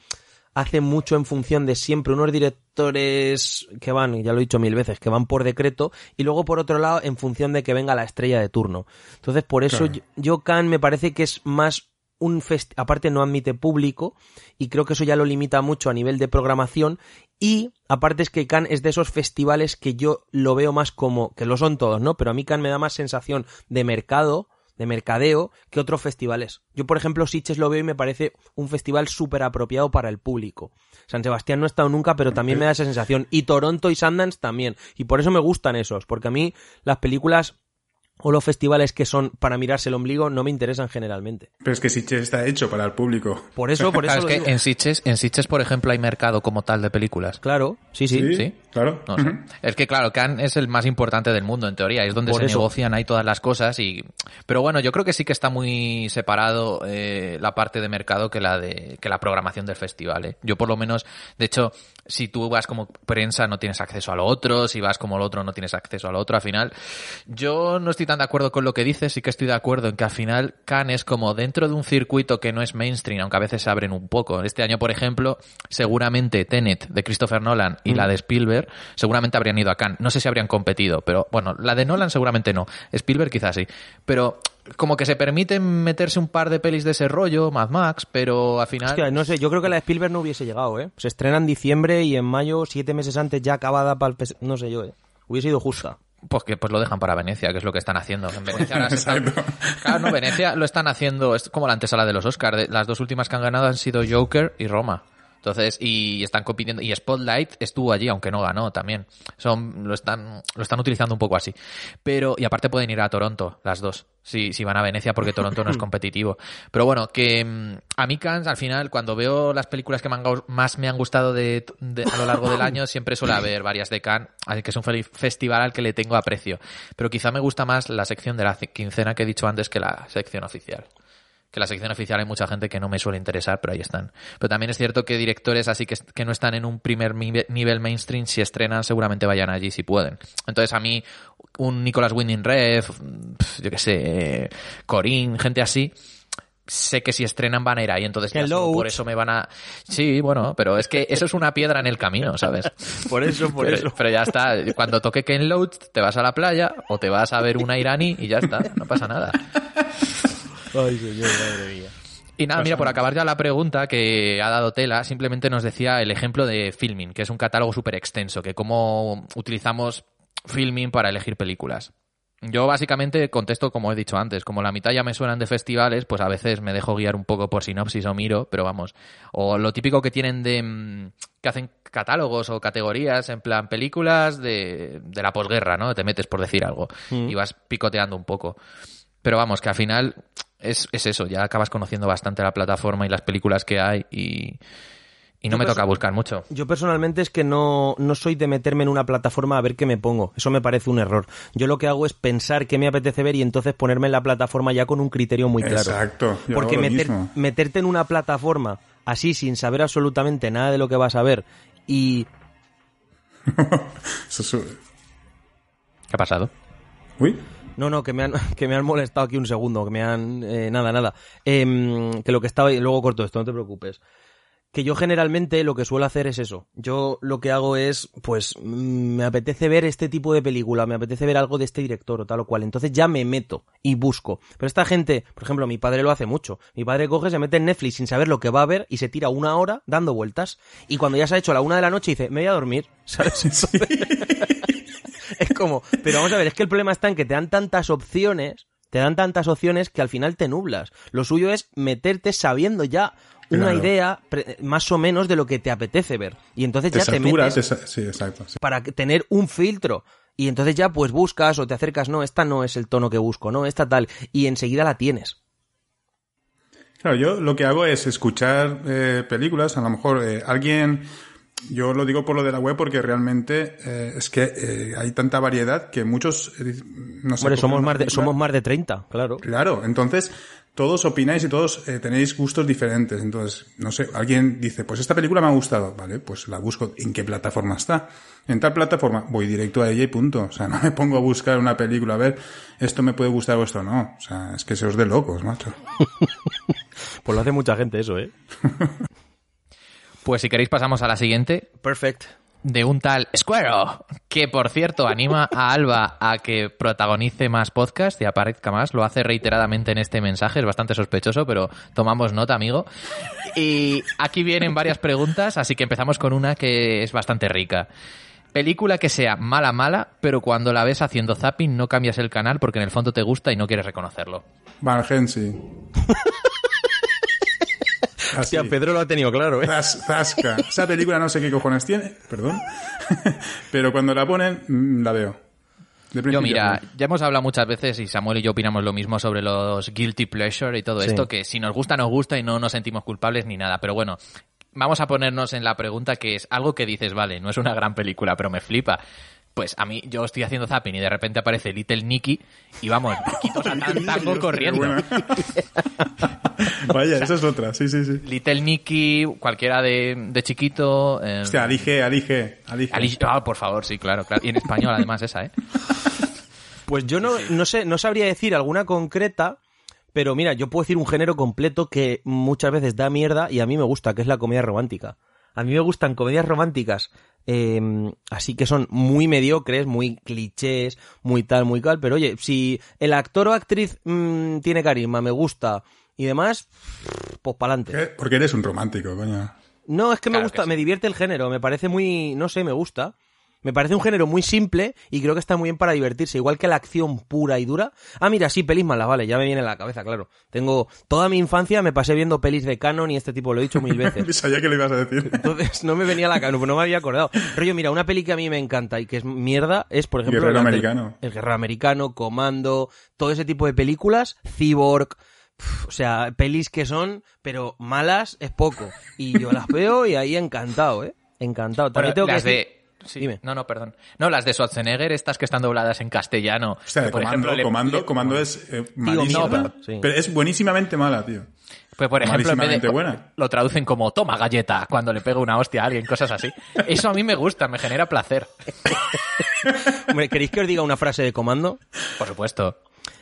hace mucho en función de siempre unos directores que van, ya lo he dicho mil veces, que van por decreto, y luego por otro lado en función de que venga la estrella de turno. Entonces, por eso Claro. yo, yo Khan me parece que es más un fest aparte no admite público y creo que eso ya lo limita mucho a nivel de programación y aparte es que Cannes es de esos festivales que yo lo veo más como que lo son todos, ¿no? Pero a mí Cannes me da más sensación de mercado, de mercadeo que otros festivales. Yo por ejemplo Sitges lo veo y me parece un festival súper apropiado para el público. San Sebastián no he estado nunca, pero también me da esa sensación y Toronto y Sundance también y por eso me gustan esos, porque a mí las películas o los festivales que son para mirarse el ombligo no me interesan generalmente. Pero es que Sitges está hecho para el público. Por eso, por eso Claro, es que digo. en Sitges, en Sitges, por ejemplo, hay mercado como tal de películas. Claro, sí, sí. ¿Sí? Claro. No. Es que claro, Cannes es el más importante del mundo en teoría, es donde Por se eso. negocian ahí todas las cosas y pero bueno, yo creo que sí que está muy separado eh, la parte de mercado que la de que la programación del festival. ¿eh? Yo por lo menos, de hecho, si tú vas como prensa no tienes acceso a lo otro, si vas como el otro no tienes acceso a lo otro, al final yo no estoy tan de acuerdo con lo que dices, sí que estoy de acuerdo en que al final Cannes es como dentro de un circuito que no es mainstream, aunque a veces se abren un poco. Este año, por ejemplo, seguramente Tenet de Christopher Nolan y la de Spielberg seguramente habrían ido a Cannes. No sé si habrían competido, pero bueno, la de Nolan seguramente no. Spielberg quizás sí. Pero como que se permiten meterse un par de pelis de ese rollo, Mad Max, pero al final... Hostia, no sé, yo creo que la de Spielberg no hubiese llegado, ¿eh? Se estrena en diciembre y en mayo, siete meses antes, ya acabada para el... No sé yo, ¿eh? Hubiese ido justa. Pues que pues lo dejan para Venecia, que es lo que están haciendo. En Venecia ahora se están- Exacto. Claro, no, Venecia lo están haciendo, es como la antesala de los Oscars. Las dos últimas que han ganado han sido Joker y Roma. Entonces, y están compitiendo, y Spotlight estuvo allí, aunque no ganó también. Son, lo están, lo están utilizando un poco así. Pero, y aparte pueden ir a Toronto, las dos, si, si van a Venecia, porque Toronto no es competitivo. Pero bueno, que mm, a mí Cannes, al final, cuando veo las películas que me han más me han gustado de, de- a lo largo del año, siempre suele haber varias de Cannes, así que es un festival al que le tengo aprecio. Pero quizá me gusta más la sección de la quincena que he dicho antes que la sección oficial que la sección oficial hay mucha gente que no me suele interesar, pero ahí están. Pero también es cierto que directores así que, que no están en un primer nive- nivel mainstream, si estrenan seguramente vayan allí si pueden. Entonces a mí un Nicolas Winding Refn, pf, yo qué sé, Corín, gente así, sé que si estrenan van a ir ahí, entonces ya solo por eso me van a... Sí, bueno, pero es que eso es una piedra en el camino, ¿sabes? Por eso, por pero, eso. pero ya está, cuando toque Ken Loach te vas a la playa o te vas a ver una iraní y ya está, no pasa nada. Ay, señor, madre mía. Y nada, mira, por acabar ya la pregunta que ha dado Tela, simplemente nos decía el ejemplo de Filming, que es un catálogo súper extenso, que cómo utilizamos Filming para elegir películas. Yo básicamente contesto como he dicho antes, como la mitad ya me suenan de festivales, pues a veces me dejo guiar un poco por sinopsis o miro, pero vamos. O lo típico que tienen de... mm, que hacen catálogos o categorías en plan películas de, de la posguerra, ¿no? Te metes por decir algo y vas picoteando un poco. Pero vamos, que al final es, es eso, ya acabas conociendo bastante la plataforma y las películas que hay y, y no Yo me toca buscar mucho. Yo personalmente es que no, no soy de meterme en una plataforma a ver qué me pongo. Eso me parece un error. Yo lo que hago es pensar qué me apetece ver y entonces ponerme en la plataforma ya con un criterio muy claro. Exacto, yo Porque meter- meterte en una plataforma así sin saber absolutamente nada de lo que vas a ver y ¿Qué ha pasado? Uy, No, no, que me han, que me han molestado aquí un segundo, que me han... eh, nada, nada. Em, que lo que estaba... Luego corto esto, no te preocupes. Que yo generalmente lo que suelo hacer es eso. Yo lo que hago es, pues, mm, me apetece ver este tipo de película, me apetece ver algo de este director o tal o cual. Entonces ya me meto y busco. Pero esta gente, por ejemplo, mi padre lo hace mucho. Mi padre coge, se mete en Netflix sin saber lo que va a ver y se tira una hora dando vueltas. Y cuando ya se ha hecho la una de la noche dice, me voy a dormir. ¿Sabes? es como, pero vamos a ver, es que el problema está en que te dan tantas opciones, te dan tantas opciones que al final te nublas. Lo suyo es meterte sabiendo ya una Claro. idea más o menos de lo que te apetece ver. Y entonces te ya te metes esa- sí, exacto. sí. para tener un filtro. Y entonces ya pues buscas o te acercas, no, esta no es el tono que busco, no, esta tal. Y enseguida la tienes. Claro, yo lo que hago es escuchar eh, películas, a lo mejor eh, alguien, yo lo digo por lo de la web porque realmente eh, es que eh, hay tanta variedad que muchos, eh, no sé. Hombre, somos más, de, somos más de 30, claro. Claro, entonces todos opináis y todos eh, tenéis gustos diferentes. Entonces, no sé, alguien dice, pues esta película me ha gustado, vale, pues la busco. ¿En qué plataforma está? En tal plataforma voy directo a ella y punto. O sea, no me pongo a buscar una película, a ver, esto me puede gustar o esto no. O sea, es que se os de locos, macho. Pues lo hace mucha gente eso, ¿eh? Pues si queréis pasamos a la siguiente, Perfect. de un tal Squaro, que por cierto anima a Alba a que protagonice más podcast y aparezca más. Lo hace reiteradamente en este mensaje, es bastante sospechoso, pero tomamos nota, amigo. Y aquí vienen varias preguntas, así que empezamos con una que es bastante rica. Película que sea mala, mala, pero cuando la ves haciendo zapping no cambias el canal porque en el fondo te gusta y no quieres reconocerlo. Van Helsing. Así. Hostia, Pedro lo ha tenido claro, ¿eh? Zas- Zasca. Esa película no sé qué cojones tiene, perdón. Pero cuando la ponen, mm, la veo. Yo mira, ya hemos hablado muchas veces y Samuel y yo opinamos lo mismo sobre los guilty pleasure y todo Sí. esto, que si nos gusta, nos gusta y no nos sentimos culpables ni nada. Pero bueno, vamos a ponernos en la pregunta que es algo que dices, vale, no es una gran película, pero me flipa. Pues a mí, yo estoy haciendo zapping y de repente aparece Little Nicky y vamos, quito Tango corriendo. Vaya, esa es otra, sí, sí, sí. Little Nicky, cualquiera de, de chiquito. eh, Hostia, Alige, Alige, Alige. Ali- ah, por favor, sí, claro, claro. Y en español además esa, ¿eh? Pues yo no, no sé, no sabría decir alguna concreta, pero mira, yo puedo decir un género completo que muchas veces da mierda y a mí me gusta, que es la comedia romántica. A mí me gustan comedias románticas, eh, así que son muy mediocres, muy clichés, muy tal, muy tal, pero oye, si el actor o actriz mm, tiene carisma, me gusta y demás, pues pa'lante. Porque eres un romántico, coño. No, es que me gusta, que sí. me divierte el género, me parece muy, no sé, me gusta. Me parece un género muy simple y creo que está muy bien para divertirse, igual que la acción pura y dura. Ah, mira, sí, pelis malas, vale, ya me viene a la cabeza, claro. Tengo toda mi infancia me pasé viendo pelis de canon y este tipo, lo he dicho mil veces. Sabía que lo ibas a decir. Entonces no me venía a la cabeza, no me había acordado. Rollo, mira, una peli que a mí me encanta y que es mierda es, por ejemplo, Guerrero del- Americano. el Guerrero Americano, Comando, todo ese tipo de películas, Cyborg, o sea, pelis que son, pero malas es poco. Y yo las veo y ahí encantado, ¿eh? Encantado. También Bueno, tengo las que decir- de... sí, Dime. No, no, perdón. No, las de Schwarzenegger, estas que están dobladas en castellano. O sea, por comando, ejemplo, comando, le- comando es eh, malísima. Pero es buenísimamente mala, tío. Pues por ejemplo, en vez Malísimamente de, buena. lo traducen como toma galleta cuando le pega una hostia a alguien, cosas así. Eso a mí me gusta, me genera placer. Hombre, ¿queréis que os diga una frase de Comando? Por supuesto.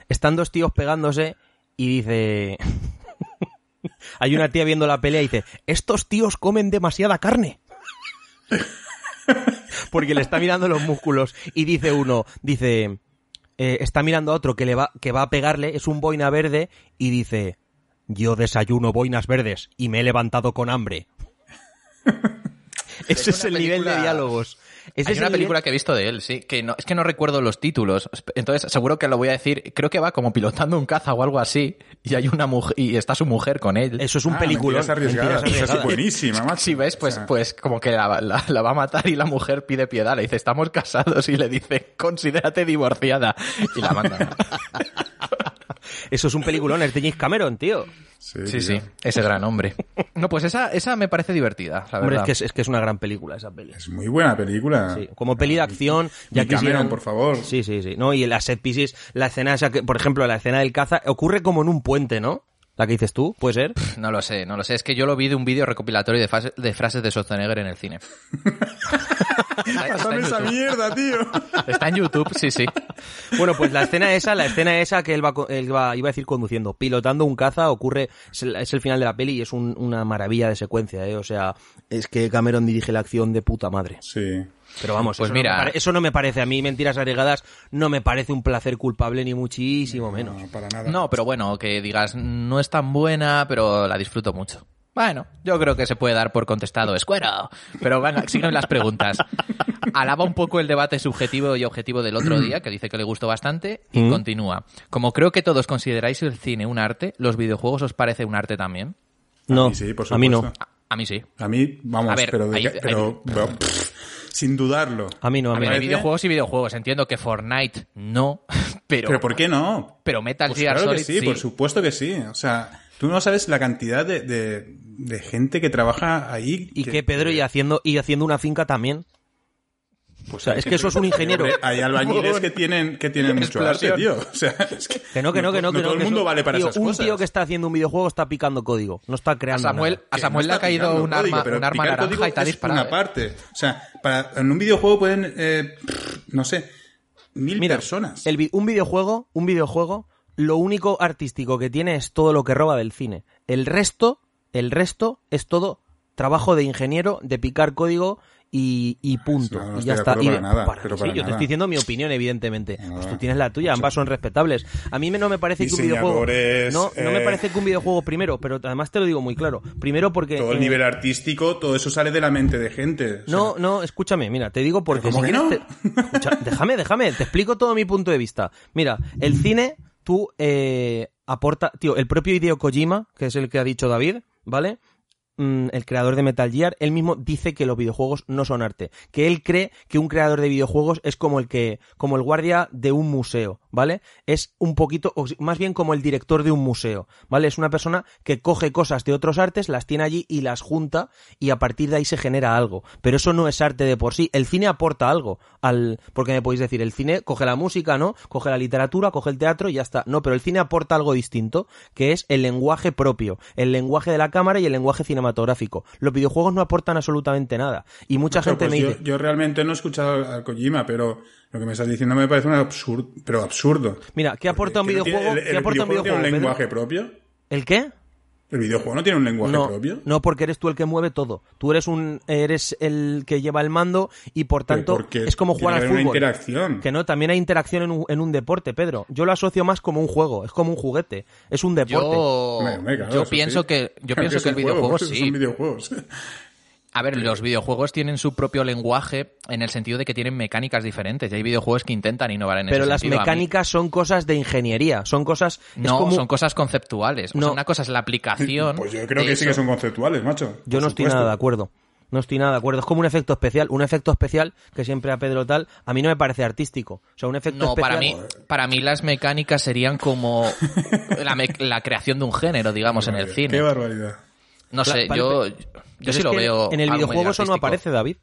Están dos tíos pegándose y dice... Hay una tía viendo la pelea y dice, estos tíos comen demasiada carne. Porque le está mirando los músculos y dice uno, dice, eh, está mirando a otro que le va, que va a pegarle, es un boina verde y dice, yo desayuno boinas verdes y me he levantado con hambre. Ese es, el nivel de diálogos. Hay es una el película que he visto de él, sí, que no, es que no recuerdo los títulos, entonces seguro que lo voy a decir, creo que va como pilotando un caza o algo así, y hay una mujer, y está su mujer con él. Eso es un Ah, Esa es buenísima, macho. Si ves, pues, O sea, pues como que la, la- la va a matar y la mujer pide piedad, le dice, estamos casados, y le dice, considérate divorciada, y la manda. Eso es un peliculón, es de James Cameron, tío. Sí, Sí, ese gran hombre. No, pues esa, esa me parece divertida, la Hombre, es verdad. que es, es que es una gran película esa peli. Es muy buena película. Sí, como peli de acción, ya Y Cameron, quisieran... por favor. Sí, sí, sí. No, y las set pieces, la escena esa que, por ejemplo, la escena del caza, ocurre como en un puente, ¿no? La que dices tú, ¿puede ser? No lo sé, no lo sé. Es que yo lo vi de un vídeo recopilatorio de, fase- de frases de Schwarzenegger en el cine. está, está Pásame en esa YouTube. mierda, tío. Está en YouTube, sí, sí. Bueno, pues la escena esa, la escena esa que él va, él va iba a decir conduciendo, pilotando un caza, ocurre, es el, es el final de la peli y es un- una maravilla de secuencia, ¿eh? O sea, es que Cameron dirige la acción de puta madre. Sí. Pero vamos, Pues eso, mira. no me eso no me parece a mí, mentiras agregadas, no me parece un placer culpable ni muchísimo menos. No, para nada. No, pero bueno, que digas, no es tan buena, pero la disfruto mucho. Bueno, yo creo que se puede dar por contestado, escuero. Pero venga, siguen las preguntas. Alaba un poco el debate subjetivo y objetivo del otro día, que dice que le gustó bastante, y Mm. continúa. Como creo que todos consideráis el cine un arte, ¿los videojuegos os parece un arte también? No, mí sí, por a mí no. A mí sí. A mí, vamos, A ver, pero, de hay- pero, sin dudarlo. A mí no, a A mí ver, no. hay videojuegos y videojuegos. Entiendo que Fortnite no, pero, Pero ¿por qué no? pero Metal Pues Gear claro que Solid sí, por supuesto que sí. O sea, tú no sabes la cantidad de, de, de gente que trabaja ahí. Y que- que Pedro y haciendo, y haciendo una finca también. O sea, es que eso es un ingeniero. Hay albañiles que tienen, que tienen mucho arte, tío. O sea, es que, Que no, que no, que no, que no. todo el mundo eso- vale para tío, esas un cosas. tío que está haciendo un videojuego está picando código, no está A creando Samuel, nada. a Samuel no le ha está caído un código, arma, pero un arma naranja y te ha es disparado. una ¿eh? parte. O sea, para, en un videojuego pueden, eh, no sé, mil Mira, personas. el un videojuego, un videojuego, lo único artístico que tiene es todo lo que roba del cine. El resto, el resto es todo trabajo de ingeniero, de picar código y, y punto. No, no y ya está. Y para nada, para- pero sí, para yo te estoy diciendo mi opinión, evidentemente. No, Pues tú tienes la tuya, ambas son respetables. A mí no me parece que un videojuego. No, no me eh, parece que un videojuego primero, pero además te lo digo muy claro. Primero porque. Todo el eh, nivel artístico, todo eso sale de la mente de gente. O sea, No, no, escúchame, mira, te digo porque... ¿Cómo si que no? quieres te- Escucha, déjame, déjame, te explico todo mi punto de vista. Mira, el cine, tú eh, aporta... Tío, el propio Hideo Kojima, que es el que ha dicho David, ¿vale? Mm, el creador de Metal Gear, él mismo dice que los videojuegos no son arte, que él cree que un creador de videojuegos es como el que, como el guardia de un museo, ¿vale? Es un poquito, o más bien como el director de un museo, ¿vale? Es una persona que coge cosas de otros artes, las tiene allí y las junta y a partir de ahí se genera algo. Pero eso no es arte de por sí. El cine aporta algo al, porque me podéis decir, el cine coge la música, ¿no? Coge la literatura, coge el teatro y ya está. No, pero el cine aporta algo distinto, que es el lenguaje propio, el lenguaje de la cámara y el lenguaje cinematográfico. Los videojuegos no aportan absolutamente nada. Y mucha Macho, gente pues me yo, dice, yo realmente no he escuchado a Kojima, pero lo que me estás diciendo me parece un absurdo, pero absurdo. mira, ¿qué aporta un ¿Que no tiene- videojuego? el- el ¿Qué aporta un videojuego videojuego? tiene un Pedro? lenguaje propio? ¿El qué? ¿El videojuego no tiene un lenguaje no, propio? no, porque eres tú el que mueve todo. Tú eres un eres el que lleva el mando y por tanto es como jugar tiene al fútbol. una interacción. Que no, también hay interacción en un, en un deporte, Pedro. Yo lo asocio más como un juego, es como un juguete, es un deporte. Yo, claro, pienso sí. que yo pienso que el juego, videojuego son sí. videojuegos. A ver, los videojuegos tienen su propio lenguaje en el sentido de que tienen mecánicas diferentes. Y hay videojuegos que intentan innovar en Pero ese las sentido. A mí- mecánicas son cosas de ingeniería, son cosas... es no, como- son cosas conceptuales. O sea, No. una cosa es la aplicación. Pues yo creo que sí que son conceptuales, macho. Yo no estoy nada de acuerdo. No estoy nada de acuerdo. Es como un efecto especial. Un efecto especial que siempre a Pedro tal, a mí no me parece artístico. O sea, un efecto No, especial... para mí, para mí las mecánicas serían como la, me- la creación de un género, digamos, en el Qué cine. barbaridad. No sé, yo, Pero yo sí lo veo. En el videojuego eso no aparece, David.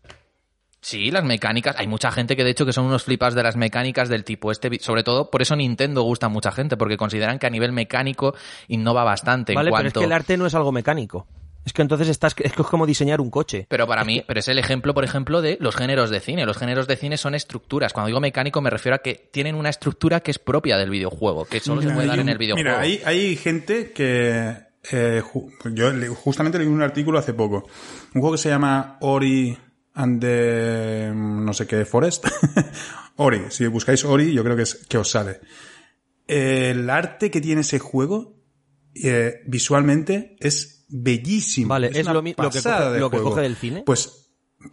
Sí, las mecánicas. Hay mucha gente que de hecho que son unos flipas de las mecánicas del tipo este. Sobre todo, por eso Nintendo gusta a mucha gente, porque consideran que a nivel mecánico innova bastante. en Vale, pero es que el arte no es algo mecánico. Es que entonces estás, es que es como diseñar un coche. Pero para mí, pero es el ejemplo, por ejemplo, de los géneros de cine. Los géneros de cine son estructuras. Cuando digo mecánico me refiero a que tienen una estructura que es propia del videojuego, que solo se puede dar en el videojuego. Mira, hay, hay gente que... eh, ju- yo le- justamente leí un artículo hace poco. Un juego que se llama Ori and the... no sé qué, Forest. Ori. Si buscáis Ori, yo creo que, es, que os sale. El arte que tiene ese juego, eh, visualmente, es bellísimo. Vale, es una lo mi- lo que pasada coge- de lo que coge del cine. Pues, ¿qué-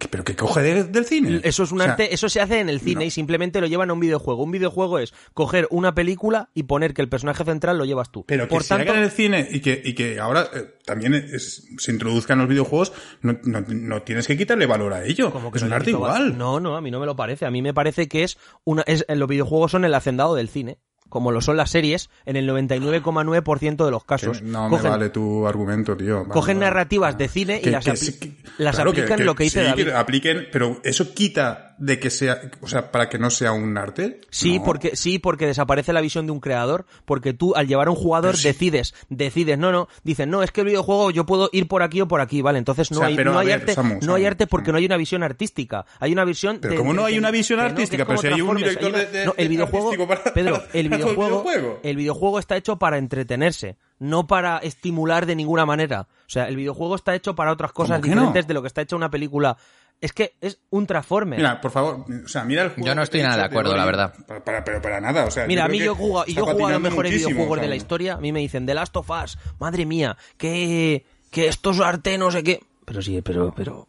¿pero qué coge de- del cine? Eso es un O sea, arte, eso se hace en el cine no. y simplemente lo llevan a un videojuego. Un videojuego es coger una película y poner que el personaje central lo llevas tú. Pero que Por se tanto, haga en el cine y que, y que ahora eh, también es- se introduzca en los videojuegos, no, no- no tienes que quitarle valor a ello. como que es un arte igual. No, no, a mí no me lo parece. A mí me parece que es una, es, en los videojuegos son el hacendado del cine. Como lo son las series, en el 99,9% de los Que casos. no Cogen- me vale tu argumento, tío. Vale, cogen vale. narrativas de cine y Que- las, que apli- que- las claro, aplican que- lo que dice sí, David. que apliquen, pero eso quita de que sea, o sea, para que no sea un arte? Sí, No. porque sí, porque desaparece la visión de un creador, porque tú al llevar a un jugador sí. decides, decides, no, no, dices, no, es que el videojuego yo puedo ir por aquí o por aquí, vale, entonces no O sea, hay, no hay ver, arte, Samu, no Samu, hay arte porque Samu. no hay una visión artística, hay una visión Pero de- ¿cómo no hay una visión artística? Pero como si hay un director hay una- de- no, el de videojuego, para- Pedro, el videojuego, videojuego. el videojuego está hecho para entretenerse, no para estimular de ninguna manera. O sea, el videojuego está hecho para otras cosas diferentes de lo que está hecha una película. Es que es un Transformer. Mira, por favor, o sea, mira el juego. Yo no estoy nada de acuerdo, la verdad. Para, para- pero para nada, o sea. Mira, a mí yo jugado, está yo he jugado los mejores videojuegos o de la historia. A mí me dicen The Last of Us, madre mía, que, que esto es arte, no sé qué. Pero sí, pero, pero.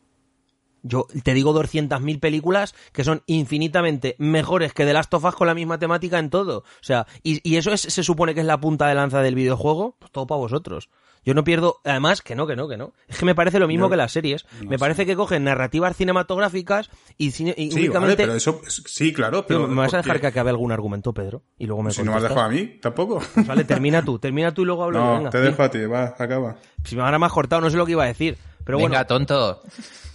Yo te digo 200.000 películas que son infinitamente mejores que The Last of Us con la misma temática en todo. O sea, y, y eso es, se supone que es la punta de lanza del videojuego. Pues todo para vosotros. Yo no pierdo, además, que no, que no, que no. Es que me parece lo mismo Yo- que las series. no me sé. parece que cogen narrativas cinematográficas y, cine- y Sí, vale, únicamente. pero eso, es- sí, claro, pero. ¿Me vas a porque- dejar que acabe algún argumento, Pedro? Y luego me Si no me has dejado a mí, tampoco. Pues vale, termina tú, termina tú y luego hablo. No, Venga, te dejo a ti, va, acaba. Si me ahora me has cortado, no sé lo que iba a decir. Pero Venga, bueno, tonto.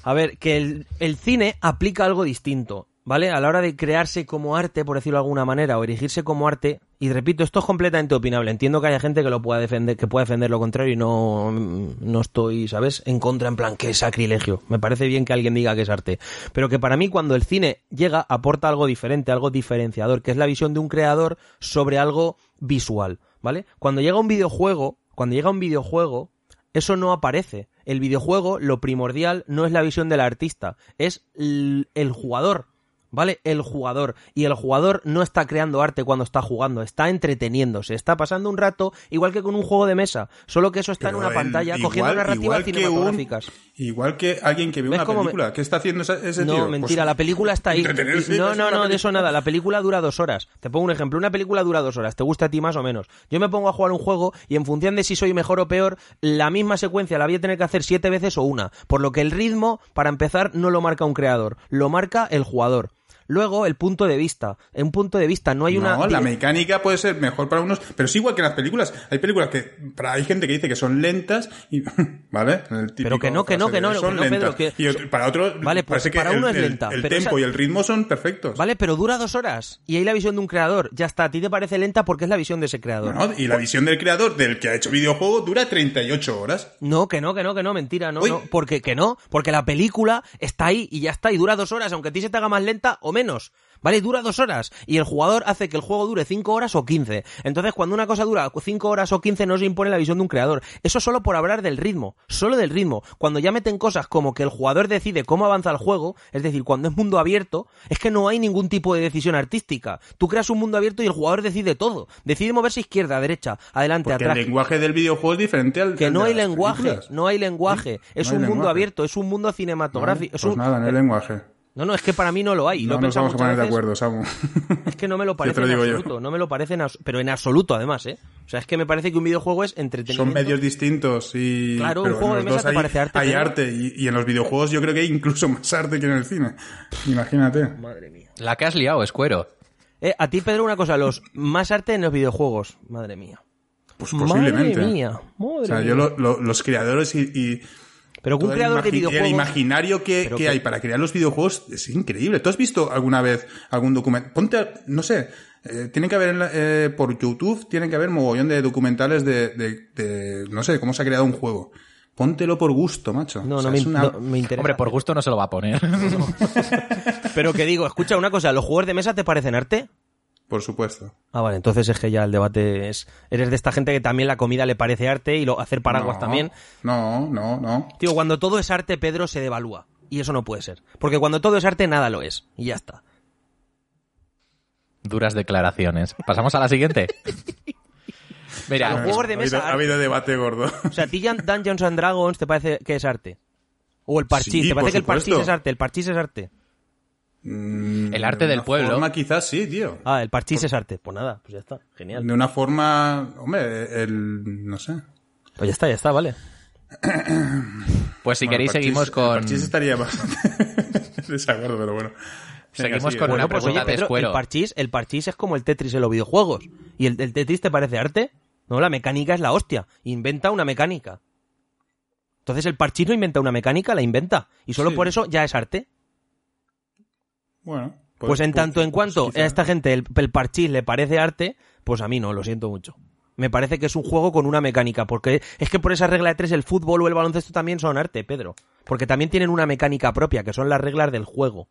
a ver, que el, el cine aplica algo distinto, ¿vale? A la hora de crearse como arte, por decirlo de alguna manera, o erigirse como arte, y repito, esto es completamente opinable. Entiendo que haya gente que lo pueda defender, que pueda defender lo contrario y no, no estoy, ¿sabes? En contra, en plan, que es sacrilegio. Me parece bien que alguien diga que es arte. Pero que para mí, cuando el cine llega, aporta algo diferente, algo diferenciador, que es la visión de un creador sobre algo visual, ¿vale? Cuando llega un videojuego, cuando llega un videojuego, eso no aparece. El videojuego, lo primordial no es la visión del artista, es el jugador. ¿Vale? El jugador. Y el jugador no está creando arte cuando está jugando, está entreteniéndose, está pasando un rato, igual que con un juego de mesa. Solo que eso está en una el- pantalla igual- cogiendo narrativas igual que un- cinematográficas. Igual que alguien que ve ¿Ves una me- película. ¿Qué está haciendo ese, ese tío? No, Pues, mentira, la película está ahí. No, no, no, de eso nada. La película dura dos horas. Te pongo un ejemplo. Una película dura dos horas. ¿Te gusta a ti más o menos? Yo me pongo a jugar un juego y en función de si soy mejor o peor, la misma secuencia la voy a tener que hacer siete veces o una. Por lo que el ritmo, para empezar, no lo marca un creador. Lo marca el jugador. Luego, el punto de vista. En un punto de vista no hay una... No, la mecánica puede ser mejor para unos, pero es igual que en las películas. Hay películas que, para, hay gente que dice que son lentas y, ¿vale? El Pero que no, que no, que no, de, que son no, Pedro, que- Y otro- para otros, Vale, pues parece que para el- uno es el- lenta, El, pero tempo esa- y el ritmo son perfectos. Vale, pero dura dos horas. Y ahí la visión de un creador. Ya está. A ti te parece lenta porque es la visión de ese creador. ¿no? Y la visión del creador, del que ha hecho videojuego, dura 38 horas. No, que no, que no, que no, mentira, no, Uy. no, porque que no, porque la película está ahí y ya está, y dura dos horas, aunque a ti se te haga más lenta o menos. ¿Vale? Dura dos horas. Y el jugador hace que el juego dure cinco horas o quince. Entonces, cuando una cosa dura cinco horas o quince, no se impone la visión de un creador. Eso solo por hablar del ritmo. Solo del ritmo. Cuando ya meten cosas como que el jugador decide cómo avanza el juego, es decir, cuando es mundo abierto, es que no hay ningún tipo de decisión artística. Tú creas un mundo abierto y el jugador decide todo. Decide moverse izquierda, derecha, adelante, Porque atrás. el lenguaje del videojuego es diferente al Que no hay lenguaje, películas. no hay lenguaje. Sí, es no hay un mundo abierto, es un mundo cinematográfico. es Pues un- nada, no hay lenguaje. No, no, es que para mí no lo hay. lo No nos pensado vamos a poner de acuerdo, Samu. Es que no me lo te parece lo en yo. absoluto. No me lo parece en pero en absoluto además, ¿eh? O sea, es que me parece que un videojuego es entretenimiento. Son medios distintos y... Claro, un pero juego de mesa te hay, parece arte, Hay arte y, y en los videojuegos yo creo que hay incluso más arte que en el cine. Imagínate. Madre mía. La que has liado, Escuero. Eh, a ti, Pedro, una cosa, los más arte en los videojuegos. Madre mía. Pues posiblemente. Madre mía. Madre O sea, mía. yo lo- lo- los creadores y... y Pero un creador de videojuegos... El imaginario que, que que- hay para crear los videojuegos es increíble. ¿Tú has visto alguna vez algún documento? Ponte, no sé, eh, tienen que haber en la- eh, por YouTube, tienen que haber mogollón de documentales de, de, de, no sé, cómo se ha creado un juego. Póntelo por gusto, macho. No, O sea, no, me, es una- no me interesa. Hombre, por gusto no se lo va a poner. Pero que digo, escucha una cosa, ¿los juegos de mesa te parecen arte? Por supuesto. Ah, vale, entonces es que ya el debate es... Eres de esta gente que también la comida le parece arte y lo, hacer paraguas No, también. No, no, no. Tío, cuando todo es arte, Pedro se devalúa. Y eso no puede ser. Porque cuando todo es arte, nada lo es. Y ya está. Duras declaraciones. Pasamos a la siguiente. Mira, Los juegos de Ha mesa... habido, ha habido debate gordo. O sea, ¿a ti Dun- Dungeons and Dragons te parece que es arte? O el parchís, Sí, ¿te parece que el parchís es arte? El parchís es arte. Mm, El arte de del pueblo. forma quizás sí, tío. Ah, el parchís es arte. Pues nada, pues ya está. Genial. De una forma, hombre, el, no sé. Pues ya está, ya está, vale. pues si Bueno, queréis el parchís- seguimos El con... parchís estaría bastante desacuerdo, pero bueno. Venga, Seguimos con una Bueno, pues pregunta oye, de Pedro, escuero. el parchís, el parchís es como el Tetris en los videojuegos. ¿Y el, el Tetris te parece arte? No, la mecánica es la hostia. Inventa una mecánica. Entonces el parchís no inventa una mecánica, la inventa. Y solo Sí. por eso ya es arte. Bueno. Pues en tanto en cuanto quizá. a esta gente el, el parchís le parece arte, pues a mí no, lo siento mucho. Me parece que es un juego con una mecánica, porque es que por esa regla de tres el fútbol o el baloncesto también son arte, Pedro. Porque también tienen una mecánica propia, que son las reglas del juego.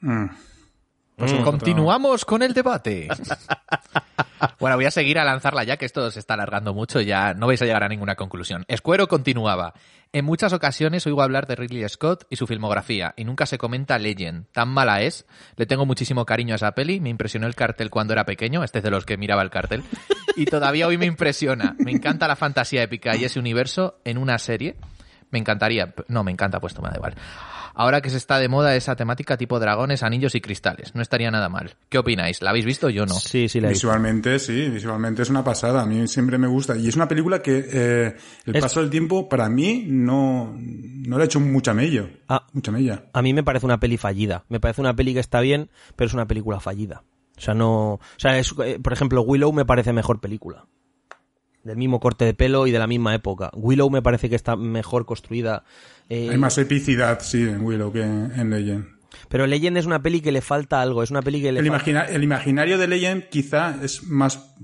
Mm. Pues Mm. continuamos con el debate. bueno, voy a seguir a lanzarla ya que esto se está alargando mucho y ya no vais a llegar a ninguna conclusión. Escuero continuaba. En muchas ocasiones oigo hablar de Ridley Scott y su filmografía y nunca se comenta Legend. Tan mala es. Le tengo muchísimo cariño a esa peli. Me impresionó el cartel cuando era pequeño. Este es de los que miraba el cartel. Y todavía hoy me impresiona. Me encanta la fantasía épica y ese universo en una serie. Me encantaría. No, me encanta, puesto me da igual. Ahora que se está de moda esa temática tipo dragones, anillos y cristales. No estaría nada mal. ¿Qué opináis? ¿La habéis visto? Yo no. Sí, sí, la he visto. Visualmente, sí, visualmente es una pasada. A mí siempre me gusta. Y es una película que eh, el Es- paso del tiempo, para mí, no, no le ha hecho mucha mello. Ah. Mucha mella. A mí me parece una peli fallida. Me parece una peli que está bien, pero es una película fallida. O sea, no. O sea, es, eh, por ejemplo, Willow me parece mejor película. Del mismo corte de pelo y de la misma época. Willow me parece que está mejor construida. eh, Hay más epicidad, sí, en Willow que en, en Legend. Pero Legend es una peli que le falta algo. Es una peli que le El, falta- imagina- el imaginario de Legend quizá es más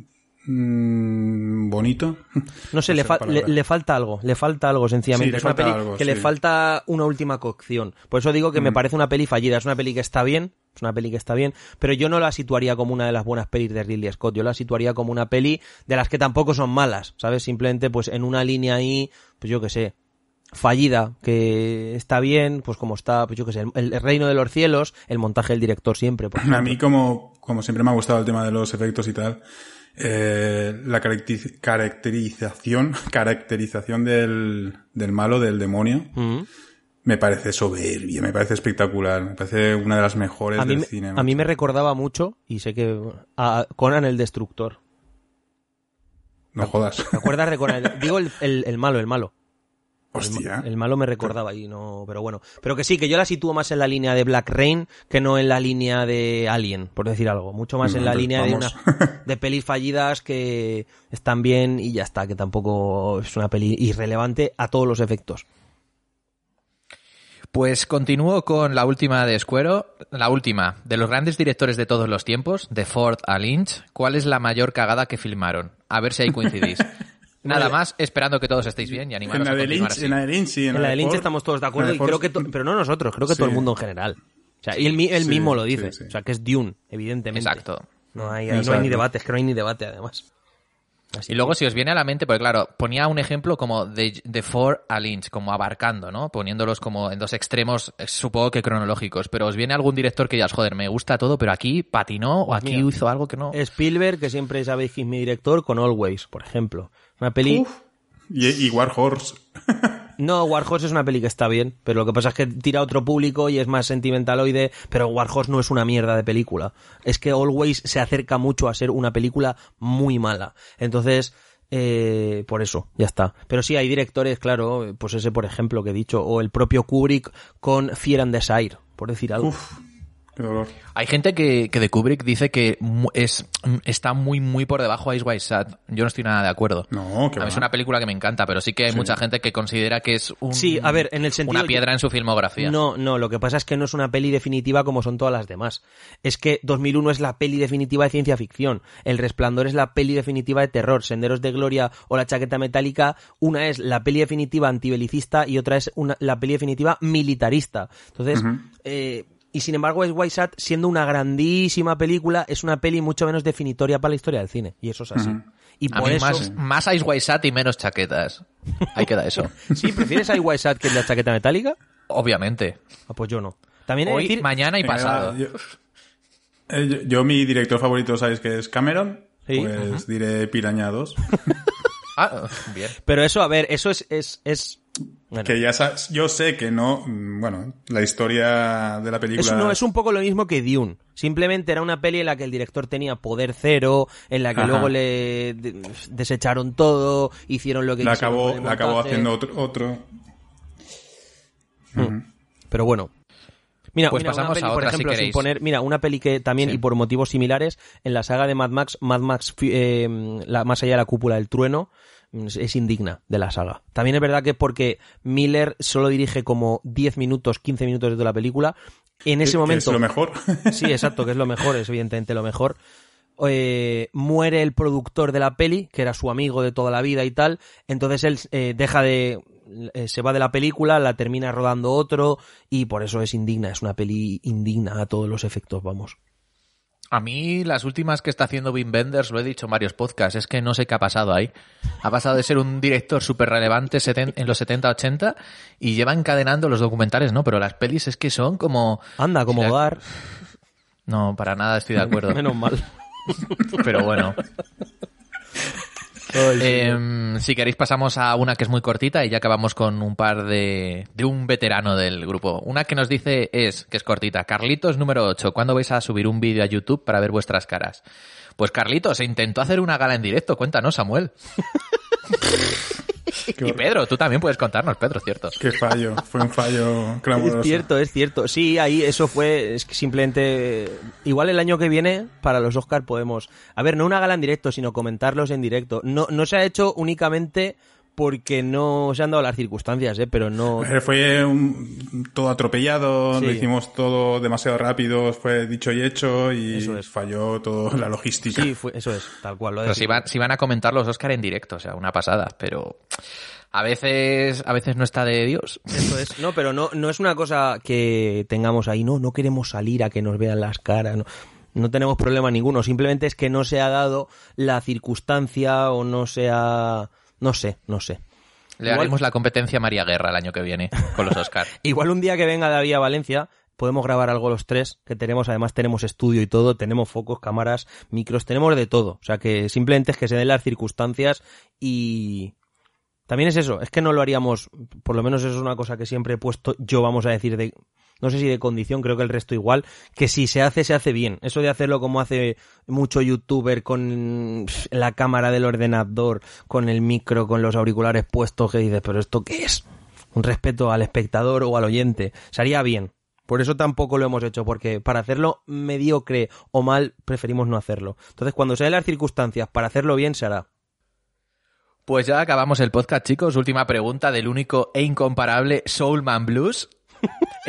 mm, bonito. No sé, le, fa- le, le falta algo, le falta algo sencillamente. Sí, es una peli algo, que le falta una última cocción. Por eso digo que me parece una peli fallida. Es una peli que está bien, es una peli que está bien, pero yo no la situaría como una de las buenas pelis de Ridley Scott. Yo la situaría como una peli de las que tampoco son malas, ¿sabes? Simplemente pues en una línea ahí, pues yo qué sé, fallida, que está bien, pues como está, pues yo qué sé, el, el reino de los cielos, el montaje del director siempre. por A mí, como, como siempre me ha gustado el tema de los efectos y tal, eh, la caracterización, caracterización del, del malo, del demonio, Mm. me parece soberbia, me parece espectacular, me parece una de las mejores A del cine. a mí me recordaba mucho, y sé que a Conan el Destructor. No jodas. ¿Te acuerdas de Conan? Digo el, el- el malo, el malo. El, Hostia. ma- el malo me recordaba y no, pero bueno. Pero que sí, que yo la sitúo más en la línea de Black Rain que no en la línea de Alien, por decir algo. Mucho más en la Entonces, línea de una, de pelis fallidas que están bien y ya está, que tampoco es una peli irrelevante a todos los efectos. Pues continúo con la última de Escuero. La última. De los grandes directores de todos los tiempos, de Ford a Lynch, ¿cuál es la mayor cagada que filmaron? A ver si ahí coincidís. Nada más, esperando que todos estéis bien y En animaros la a de continuar Lynch, así. en la de Lynch, sí. En la de Lynch Ford- estamos todos de acuerdo de y creo que, to- pero no nosotros, creo que todo el mundo en general. O sea, y él, mi- él Sí, mismo lo dice. sí. O sea, que es Dune, evidentemente. Exacto. No hay, ahí no hay Exacto. ni debate, es que no hay ni debate además. Así Y luego, si os viene a la mente, porque claro, ponía un ejemplo como de, de Ford a Lynch, como abarcando, ¿no? Poniéndolos como en dos extremos, eh, supongo que cronológicos. Pero os viene algún director que digas, joder, me gusta todo, pero aquí patinó o aquí mira. hizo algo que no. Spielberg, que siempre sabéis que es mi director, con Always, por ejemplo. Una peli... Uf. Y, y War Horse. No, War Horse es una peli que está bien, pero lo que pasa es que tira a otro público y es más sentimentaloide, pero War Horse no es una mierda de película. Es que Always se acerca mucho a ser una película muy mala. Entonces, eh, por eso, ya está. Pero sí, hay directores, claro, pues ese por ejemplo que he dicho, o el propio Kubrick con Fear and Desire, por decir algo. Uf, qué dolor. Hay gente que, que de Kubrick dice que mu- es, está muy, muy por debajo de Ice White Sat. Yo no estoy nada de acuerdo. No, que A mí va. es una película que me encanta, pero sí que hay mucha gente que considera que es un, Sí, a ver, en el sentido- una piedra en su filmografía. No, no, lo que pasa es que no es una peli definitiva como son todas las demás. Es que 2001 es la peli definitiva de ciencia ficción, El Resplandor es la peli definitiva de terror, Senderos de Gloria o La Chaqueta Metálica, una es la peli definitiva antibelicista y otra es una, la peli definitiva militarista. Entonces, eh, y sin embargo es White Sat, siendo una grandísima película, es una peli mucho menos definitoria para la historia del cine. Y eso es así. Y A por mí eso... más, más Ice y menos chaquetas. Ahí queda eso. ¿Sí? ¿Prefieres a White Sat que la Chaqueta Metálica? Obviamente. Ah, pues yo no. También Hoy, decir... mañana y Venga, pasado. Yo, eh, yo- yo mi director favorito, ¿sabéis que es Cameron? Sí. Pues diré Piraña 2. Ah, bien. Pero eso, a ver, eso es... es, es... bueno. que ya sa- yo sé que no, mm, bueno, la historia de la película... Es, no, es un poco lo mismo que Dune. Simplemente era una peli en la que el director tenía poder cero, en la que Ajá. luego le de- desecharon todo, hicieron lo que la acabó, la acabó haciendo otro, otro. Pero bueno. Mira, Pues mira, pasamos peli, a por si ejemplo, sin poner, mira, una peli que también, Sí. y por motivos similares, en la saga de Mad Max, Mad Max, eh, la, más allá de la cúpula del trueno, es, indigna de la saga. También es verdad que porque Miller solo dirige como 10 minutos, 15 minutos de la película. En ese momento. es lo mejor. Sí, exacto, que es lo mejor, es evidentemente lo mejor. Eh, muere el productor de la peli, que era su amigo de toda la vida y tal. Entonces él eh, deja de. eh, se va de la película, la termina rodando otro, y por eso es indigna. Es una peli indigna a todos los efectos, vamos. A mí las últimas que está haciendo Wim Wenders, lo he dicho en varios podcasts, es que no sé qué ha pasado ahí. Ha pasado de ser un director súper relevante en los 70-80 y lleva encadenando los documentales, ¿no? Pero las pelis es que son como... Anda, como la- Gar. No, para nada estoy de acuerdo. Menos mal. Pero bueno. Em, si queréis pasamos a una que es muy cortita y ya acabamos con un par de, de un veterano del grupo. Una que nos dice es, que es cortita, Carlitos número 8, ¿cuándo vais a subir un vídeo a YouTube para ver vuestras caras? Pues Carlitos, se intentó hacer una gala en directo, cuéntanos Samuel. y Pedro, tú también puedes contarnos, Pedro, cierto. Qué fallo. Fue un fallo clamoroso. Es cierto, es cierto. Sí, ahí eso fue es que simplemente igual el año que viene para los Oscar podemos, a ver, no una gala en directo, sino comentarlos en directo. No no se ha hecho únicamente porque no se han dado las circunstancias, ¿eh? pero no Eh, Fue un- todo atropellado, Sí. lo hicimos todo demasiado rápido, fue dicho y hecho y Eso es. falló toda la logística. Sí, fue, eso es, tal cual. Lo Pero si si van a comentar los Oscar en directo, o sea, una pasada, pero a veces, a veces no está de Dios. Eso es. No, pero no, no es una cosa que tengamos ahí, no, no queremos salir a que nos vean las caras, no, no tenemos problema ninguno, simplemente es que no se ha dado la circunstancia o no se ha... No sé, no sé. Le Igual- haremos la competencia a María Guerra el año que viene con los Oscar. Igual un día que venga David a Valencia podemos grabar algo los tres, que tenemos, además tenemos estudio y todo, tenemos focos, cámaras, micros, tenemos de todo. O sea que simplemente es que se den las circunstancias y... También es eso, es que no lo haríamos, por lo menos eso es una cosa que siempre he puesto yo, vamos a decir, de, no sé si de condición, creo que el resto igual, que si se hace, se hace bien. Eso de hacerlo como hace mucho youtuber con la cámara del ordenador, con el micro, con los auriculares puestos, que dices, pero ¿esto qué es? un respeto al espectador o al oyente. Se haría bien. Por eso tampoco lo hemos hecho, porque para hacerlo mediocre o mal, preferimos no hacerlo. Entonces, cuando se den las circunstancias para hacerlo bien, se hará. Pues ya acabamos el podcast, chicos. Última pregunta del único e incomparable Soulman Blues.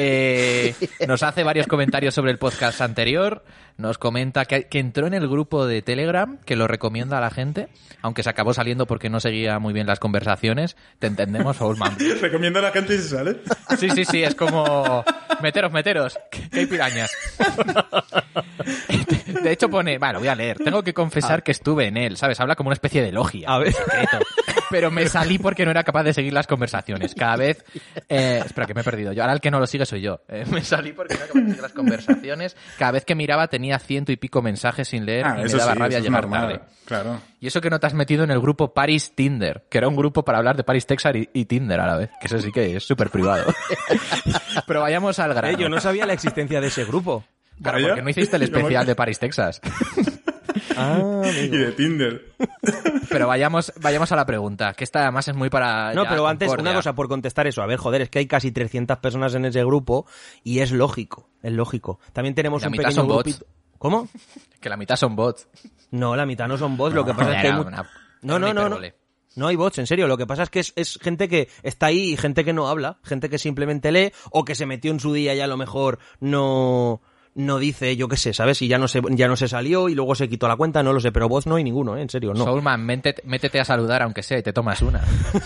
Eh, nos hace varios comentarios sobre el podcast anterior. Nos comenta que, que entró en el grupo de Telegram, que lo recomienda a la gente, aunque se acabó saliendo porque no seguía muy bien las conversaciones. Te entendemos, Soulman Blues. Recomiendo a la gente si se sale. Sí, sí, sí, es como... Meteros, meteros, que que hay pirañas. De hecho pone... Bueno, voy a leer. Tengo que confesar que estuve en él, ¿sabes? Habla como una especie de logia. A ver. secreto. Pero me salí porque no era capaz de seguir las conversaciones. Cada vez... eh, espera, que me he perdido yo. Ahora el que no lo sigue soy yo. Eh, me salí porque no era capaz de seguir las conversaciones. Cada vez que miraba tenía ciento y pico mensajes sin leer Ah, y me eso daba sí, rabia llegar normal. tarde. Claro. Y eso que no te has metido en el grupo Paris Tinder, que era un grupo para hablar de Paris, Texas y, y Tinder a la vez. Que eso sí que es súper privado. Pero vayamos al grano. Eh, yo no sabía la existencia de ese grupo. Claro, Vaya. porque no hiciste el especial de Paris, Texas. Ah, Y de Tinder. Pero vayamos, vayamos a la pregunta, que esta además es muy para... No, ya pero antes, Concordia. una cosa por contestar eso. A ver, joder, es que hay casi 300 personas en ese grupo y es lógico, es lógico. También tenemos La un mitad pequeño son bots. ¿Cómo? Que la mitad son bots. No, la mitad no son bots, lo que pasa es que hay una- No, no, no, no. No hay bots, en serio. Lo que pasa es que es, es gente que está ahí y gente que no habla. Gente que simplemente lee o que se metió en su día y a lo mejor no, no dice, yo qué sé, ¿sabes? Y ya no se, ya no se salió y luego se quitó la cuenta, no lo sé. Pero bots no hay ninguno, ¿eh? En serio, no. Soulman, métete, métete a saludar aunque sea y te tomas una.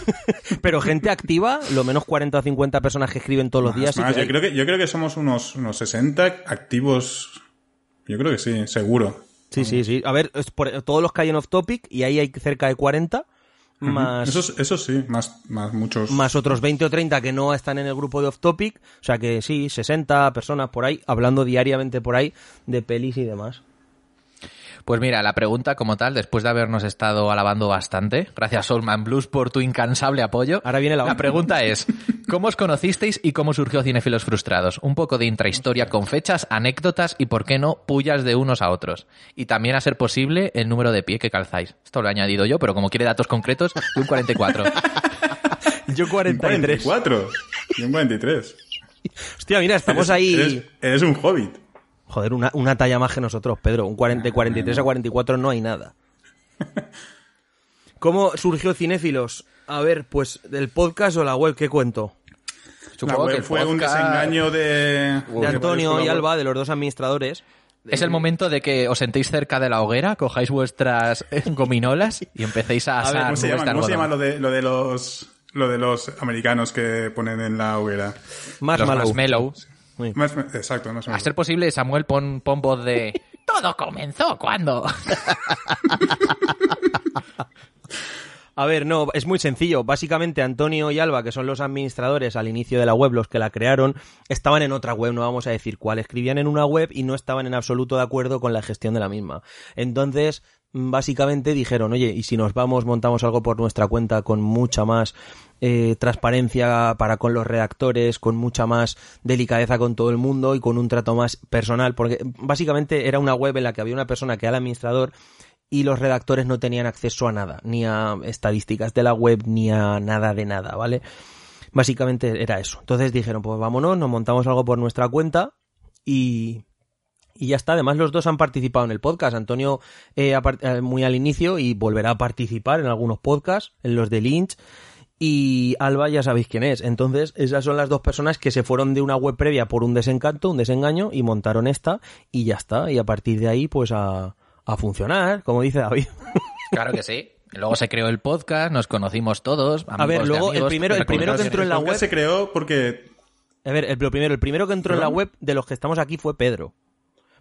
Pero gente activa, lo menos 40 o 50 personas que escriben todos los Más, días. más. que Yo, hay. creo que, yo creo que somos unos, unos 60 activos. Yo creo que sí, seguro. Sí, sí, sí. A ver, es por- todos los que hay en Off Topic y ahí hay cerca de 40. Más, Eso, eso sí, más, más muchos. más otros 20 o 30 que no están en el grupo de Off Topic. O sea que sí, 60 personas por ahí, hablando diariamente por ahí de pelis y demás. Pues mira, la pregunta como tal, después de habernos estado alabando bastante, gracias Soulman Blues por tu incansable apoyo. Ahora viene la- pregunta es, ¿cómo os conocisteis y cómo surgió Cinefilos Frustrados? Un poco de intrahistoria con fechas, anécdotas y, por qué no, pullas de unos a otros. Y también, a ser posible, el número de pie que calzáis. Esto lo he añadido yo, pero como quiere datos concretos, un 44. Yo Un 44. Y un 43. Hostia, mira, estamos ahí. Eres, eres un hobbit. Joder, una, una talla más que nosotros, Pedro. Un 40, 43 a 44 no hay nada. ¿Cómo surgió Cinéfilos? A ver, pues del podcast o la web, ¿qué cuento? La Supongo web que fue un podcast- desengaño de... De Antonio y Alba, de los dos administradores. Es el momento de que os sentéis cerca de la hoguera, cojáis vuestras eh, gominolas y empecéis a A ver, asar ¿cómo se llama, de ¿cómo se llama algodón. lo de, lo de los lo de los americanos que ponen en la hoguera? Más Los malo. Más, exacto, más o A ser posible, Samuel, pon, pon voz de... Todo comenzó cuando... A ver, no, es muy sencillo. Básicamente Antonio y Alba, que son los administradores al inicio de la web, los que la crearon, estaban en otra web, no vamos a decir cuál. Escribían en una web y no estaban en absoluto de acuerdo con la gestión de la misma. Entonces, mm, básicamente dijeron, oye, y si nos vamos, montamos algo por nuestra cuenta con mucha más eh, transparencia para con los redactores, con mucha más delicadeza con todo el mundo y con un trato más personal, porque básicamente era una web en la que había una persona que era el administrador y los redactores no tenían acceso a nada, ni a estadísticas de la web, ni a nada de nada, ¿vale? Básicamente era eso. Entonces dijeron, pues vámonos, nos montamos algo por nuestra cuenta y, ya está. Además, los dos han participado en el podcast. Antonio eh, eh, muy al inicio y volverá a participar en algunos podcasts, en los de Lynch. Y Alba ya sabéis quién es. Entonces, esas son las dos personas que se fueron de una web previa por un desencanto, un desengaño, y montaron esta, y ya está. Y a partir de ahí, pues a, a funcionar, como dice David. Claro que sí. Luego se creó el podcast, nos conocimos todos. A ver, de luego, el primero- el primero que entró en la web- se creó porque A ver, el, lo primero, el primero que entró en la web de los que estamos aquí fue Pedro.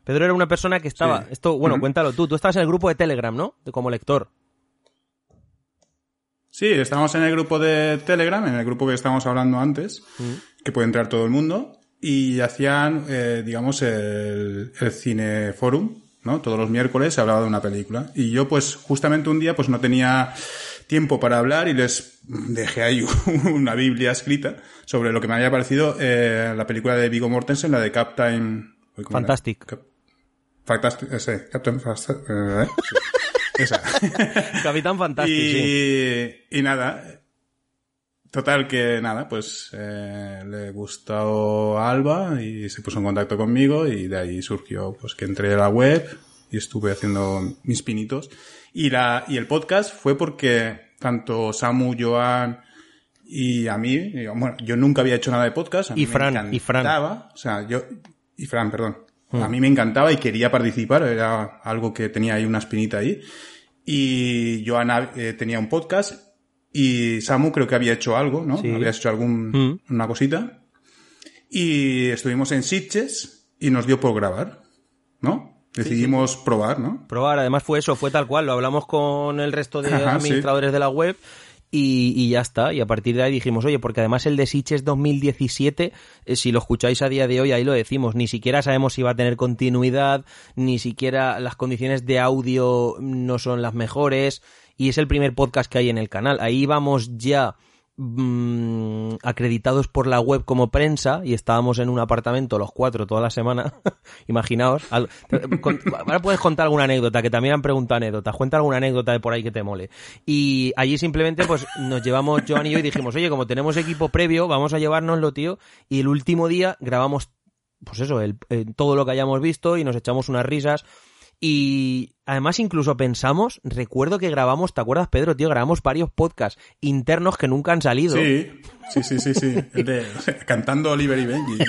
Pedro era una persona que estaba. Sí. Esto, bueno, cuéntalo tú. Tú estabas en el grupo de Telegram, ¿no? De- como lector. Sí, estamos en el grupo de Telegram, en el grupo que estábamos hablando antes, que puede entrar todo el mundo, y hacían, eh, digamos, el, el cineforum, ¿no? Todos los miércoles se hablaba de una película. Y yo, pues, justamente un día, pues no tenía tiempo para hablar y les dejé ahí una biblia escrita sobre lo que me había parecido eh, la película de Viggo Mortensen, la de Captain... Fantastic. Fantastic, ese, Captain Fantastic, eh, sí. Esa. Capitán Fantástico, y, sí. y nada, total que nada, pues eh, le gustó a Alba y se puso en contacto conmigo y de ahí surgió pues que entré a la web y estuve haciendo mis pinitos. Y, la, y el podcast fue porque tanto Samu, Joan y a mí, yo, bueno, yo nunca había hecho nada de podcast. A mí Y Fran, me y Fran. O sea, yo, y Fran, perdón. A mí me encantaba y quería participar, era algo que tenía ahí una espinita ahí. Y Joana eh, tenía un podcast y Samu creo que había hecho algo, ¿no? Sí. Había hecho algún, Mm. una cosita. Y estuvimos en Sitges y nos dio por grabar, ¿no? Decidimos probar, ¿no? Probar, además fue eso, fue tal cual. Lo hablamos con el resto de Ajá, administradores de la web. Y, y ya está. Y a partir de ahí dijimos, oye, porque además el de Sitges 2017, eh, si lo escucháis a día de hoy, ahí lo decimos, ni siquiera sabemos si va a tener continuidad, ni siquiera las condiciones de audio no son las mejores, y es el primer podcast que hay en el canal. Ahí vamos ya mm, acreditados por la web como prensa y estábamos en un apartamento los cuatro toda la semana. Imaginaos. ahora puedes contar alguna anécdota, que también han preguntado anécdotas. Cuenta alguna anécdota de por ahí que te mole. Y allí simplemente pues nos llevamos Joan y yo y dijimos, oye, como tenemos equipo previo, vamos a llevárnoslo, tío. Y el último día grabamos, pues eso, el- eh, todo lo que hayamos visto y nos echamos unas risas. Y además incluso pensamos, recuerdo que grabamos, ¿te acuerdas Pedro, tío? Grabamos varios podcasts internos que nunca han salido. Sí, sí, sí, sí, sí. De- cantando Oliver y Benji.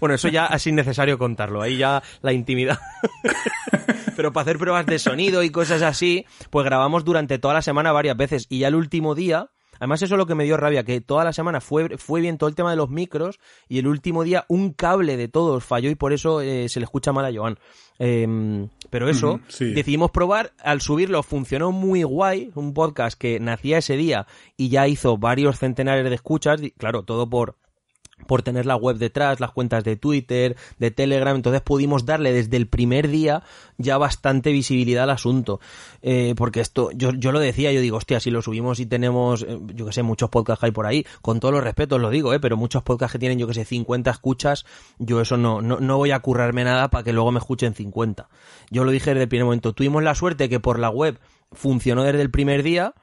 Bueno, eso ya es innecesario contarlo, ahí ya la intimidad. Pero para hacer pruebas de sonido y cosas así, pues grabamos durante toda la semana varias veces y ya el último día, además eso es lo que me dio rabia, que toda la semana fue, fue bien todo el tema de los micros y el último día un cable de todos falló y por eso eh, se le escucha mal a Joan. Em, pero eso, sí. decidimos probar, al subirlo funcionó muy guay, un podcast que nacía ese día y ya hizo varios centenares de escuchas, y claro, todo por por tener la web detrás, las cuentas de Twitter, de Telegram, entonces pudimos darle desde el primer día ya bastante visibilidad al asunto. Eh, porque esto, yo, yo lo decía, yo digo, hostia, si lo subimos y tenemos, eh, yo que sé, muchos podcasts hay por ahí, con todos los respetos lo digo, eh, pero muchos podcasts que tienen, yo que sé, 50 escuchas, yo eso no, no, no voy a currarme nada para que luego me escuchen 50. Yo lo dije desde el primer momento. Tuvimos la suerte que por la web funcionó desde el primer día,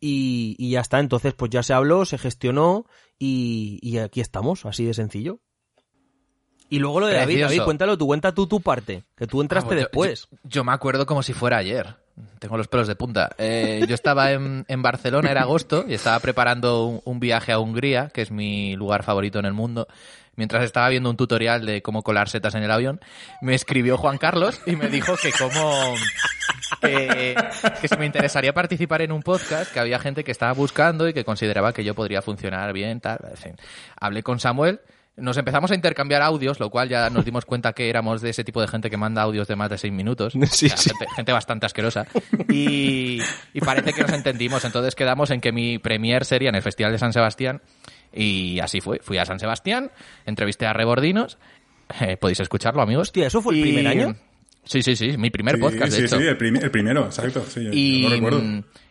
y, y ya está, entonces pues ya se habló, se gestionó y, y aquí estamos, así de sencillo. Y luego lo de David. David, cuéntalo tú, cuenta tú tu parte, que tú entraste Ah, después. Yo, yo me acuerdo como si fuera ayer. Tengo los pelos de punta. Eh, yo estaba en, en Barcelona, era agosto, y estaba preparando un, un viaje a Hungría, que es mi lugar favorito en el mundo. Mientras estaba viendo un tutorial de cómo colar setas en el avión, me escribió Juan Carlos y me dijo que cómo... Que, que si me interesaría participar en un podcast, que había gente que estaba buscando y que consideraba que yo podría funcionar bien, tal, fin. Hablé con Samuel, nos empezamos a intercambiar audios, lo cual ya nos dimos cuenta que éramos de ese tipo de gente que manda audios de más de seis minutos. Sí, sí. Gente, gente bastante asquerosa. Y, y parece que nos entendimos. Entonces quedamos en que mi premier sería en el Festival de San Sebastián. Y así fue. Fui a San Sebastián, entrevisté a Rebordinos. Eh, podéis escucharlo, amigos. Hostia, ¿eso fue el Y- primer año? Sí, sí, sí. Mi primer Sí, podcast, de sí, hecho. sí, el, prim- el primero, exacto. Sí, Y, yo lo recuerdo.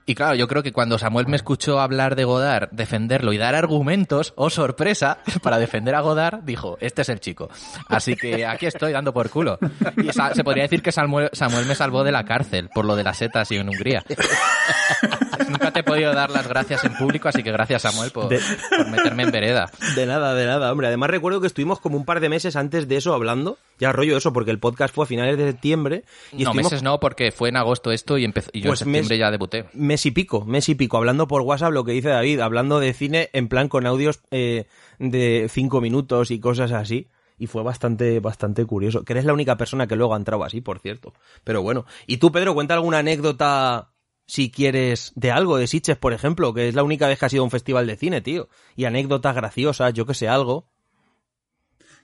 Y claro, yo creo que cuando Samuel me escuchó hablar de Godard, defenderlo y dar argumentos, oh sorpresa, para defender a Godard, dijo, este es el chico. Así que aquí estoy dando por culo. Y se podría decir que Samuel, Samuel me salvó de la cárcel por lo de las setas y en Hungría. Nunca te he podido dar las gracias en público, así que gracias Samuel por, De- por meterme en vereda. De nada, de nada, hombre. Además recuerdo que estuvimos como un par de meses antes de eso hablando. Ya rollo eso, porque el podcast fue a finales de septiembre. Y no, estuvimos meses no, porque fue en agosto esto y, empezó, y yo Pues en septiembre mes- ya debuté. mes y pico, mes y pico, hablando por WhatsApp lo que dice David, hablando de cine en plan con audios eh, de cinco minutos y cosas así. Y fue bastante, bastante curioso. Que eres la única persona que luego ha entrado así, por cierto. Pero bueno. Y tú, Pedro, cuenta alguna anécdota, si quieres, de algo, de Sitges, por ejemplo, que es la única vez que has ido a un festival de cine, tío. Y anécdotas graciosas, yo que sé, algo.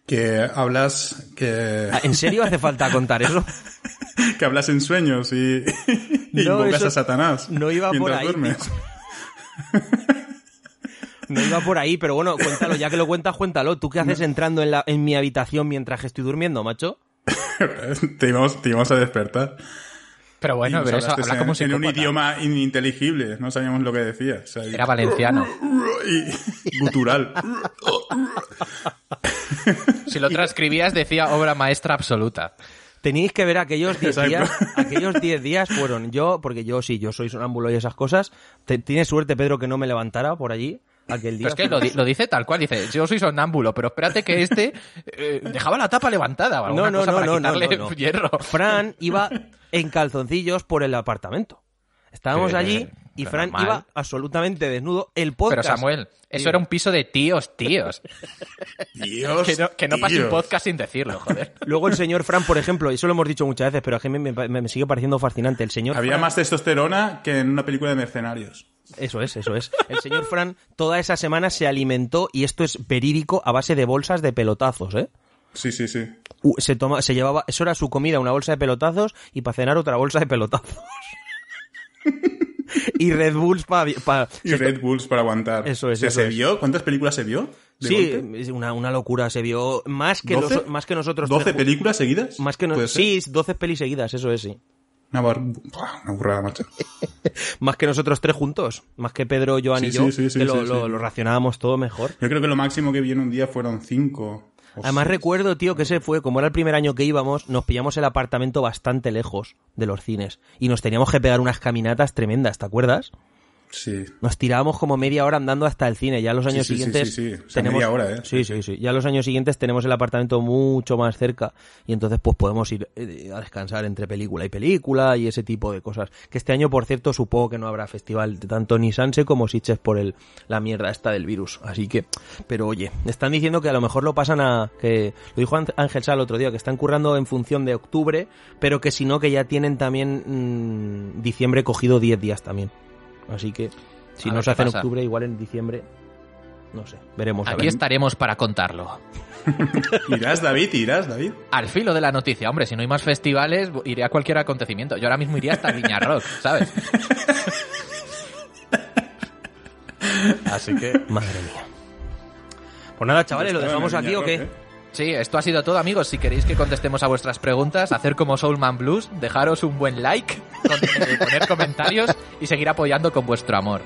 Que hablas, que, Ah, ¿En serio hace falta contar eso? que hablas en sueños y No, invocas eso a Satanás. no iba por mientras ahí, duermes. No iba por ahí, pero bueno, cuéntalo, ya que lo cuentas, cuéntalo. ¿Tú qué haces entrando en, la, en mi habitación mientras que estoy durmiendo, macho? te, íbamos, te íbamos a despertar. Pero bueno, pero eso habla como en, en un idioma ininteligible. No sabíamos lo que decías. O sea, y- Era valenciano. y gutural. Si lo transcribías decía obra maestra absoluta. Tenéis que ver aquellos 10 Exacto. días, aquellos 10 días fueron yo, porque yo sí, yo soy sonámbulo y esas cosas. Te- Tienes suerte, Pedro, que no me levantara por allí aquel día. Pero es que lo, di- lo dice tal cual, dice, yo soy sonámbulo, pero espérate que este eh, dejaba la tapa levantada o alguna No, no, cosa no, para no, no, quitarle no, no. hierro. Fran iba en calzoncillos por el apartamento. Estábamos allí y pero Fran normal. iba absolutamente desnudo. El Pero podcast. Samuel, eso Tío. era un piso de tíos, tíos. Dios. Que no, que no pase un podcast sin decirlo, joder. Luego el señor Fran, por ejemplo, eso lo hemos dicho muchas veces, pero a mí me, me- me sigue pareciendo fascinante. El señor Había Fran- más testosterona que en una película de mercenarios. Eso es, eso es. El señor Fran toda esa semana se alimentó, y esto es verídico, a base de bolsas de pelotazos, ¿eh? Sí, sí, sí. U- Se, toma, se llevaba, eso era su comida, una bolsa de pelotazos, y para cenar otra bolsa de pelotazos. y Red Bulls para... Y Red Bulls para aguantar. Eso es, O sea, eso ¿Se es. vio? ¿Cuántas películas se vio? Sí, golpe? una, una locura, se vio más que, noso- más que nosotros. ¿12 tres ju- películas seguidas? Más que no- sí, 12 pelis seguidas, eso es, sí. Una, una burrada, macho. Más que nosotros tres juntos. Más que Pedro, Joan Sí, y yo, sí, sí, que lo, sí, lo- racionábamos todo mejor. Yo creo que lo máximo que vi en un día fueron 5. Además recuerdo, tío, que ese fue, como era el primer año que íbamos, nos pillamos el apartamento bastante lejos de los cines. Y nos teníamos que pegar unas caminatas tremendas, ¿te acuerdas? Sí. Nos tirábamos como media hora andando hasta el cine. Ya los años sí, sí, siguientes sí, sí. O sea, tenemos media hora, ¿eh? Sí, sí, sí. Ya los años siguientes tenemos el apartamento mucho más cerca y entonces pues podemos ir eh, a descansar entre película y película y ese tipo de cosas. Que este año, por cierto, supongo que no habrá festival de tanto ni Sanse como Sitges por el la mierda esta del virus. Así que, pero oye, están diciendo que a lo mejor lo pasan a que lo dijo Ángel- Sal otro día que están currando en función de octubre, pero que si no que ya tienen también mm, diciembre cogido 10 días también. Así que si A no se hace en octubre, igual en diciembre. No sé, veremos. a Aquí ver. estaremos para contarlo. ¿Irás, David? ¿Irás, David? Al filo de la noticia, hombre, si no hay más festivales, iré a cualquier acontecimiento. Yo ahora mismo iría hasta Viña Rock, ¿sabes? Así que... Madre mía. Pues nada, chavales, ¿lo dejamos aquí Viña o qué? Rock, ¿eh? Sí, esto ha sido todo, amigos. Si queréis que contestemos a vuestras preguntas, hacer como Soulman Blues, dejaros un buen like, poner comentarios y seguir apoyando con vuestro amor.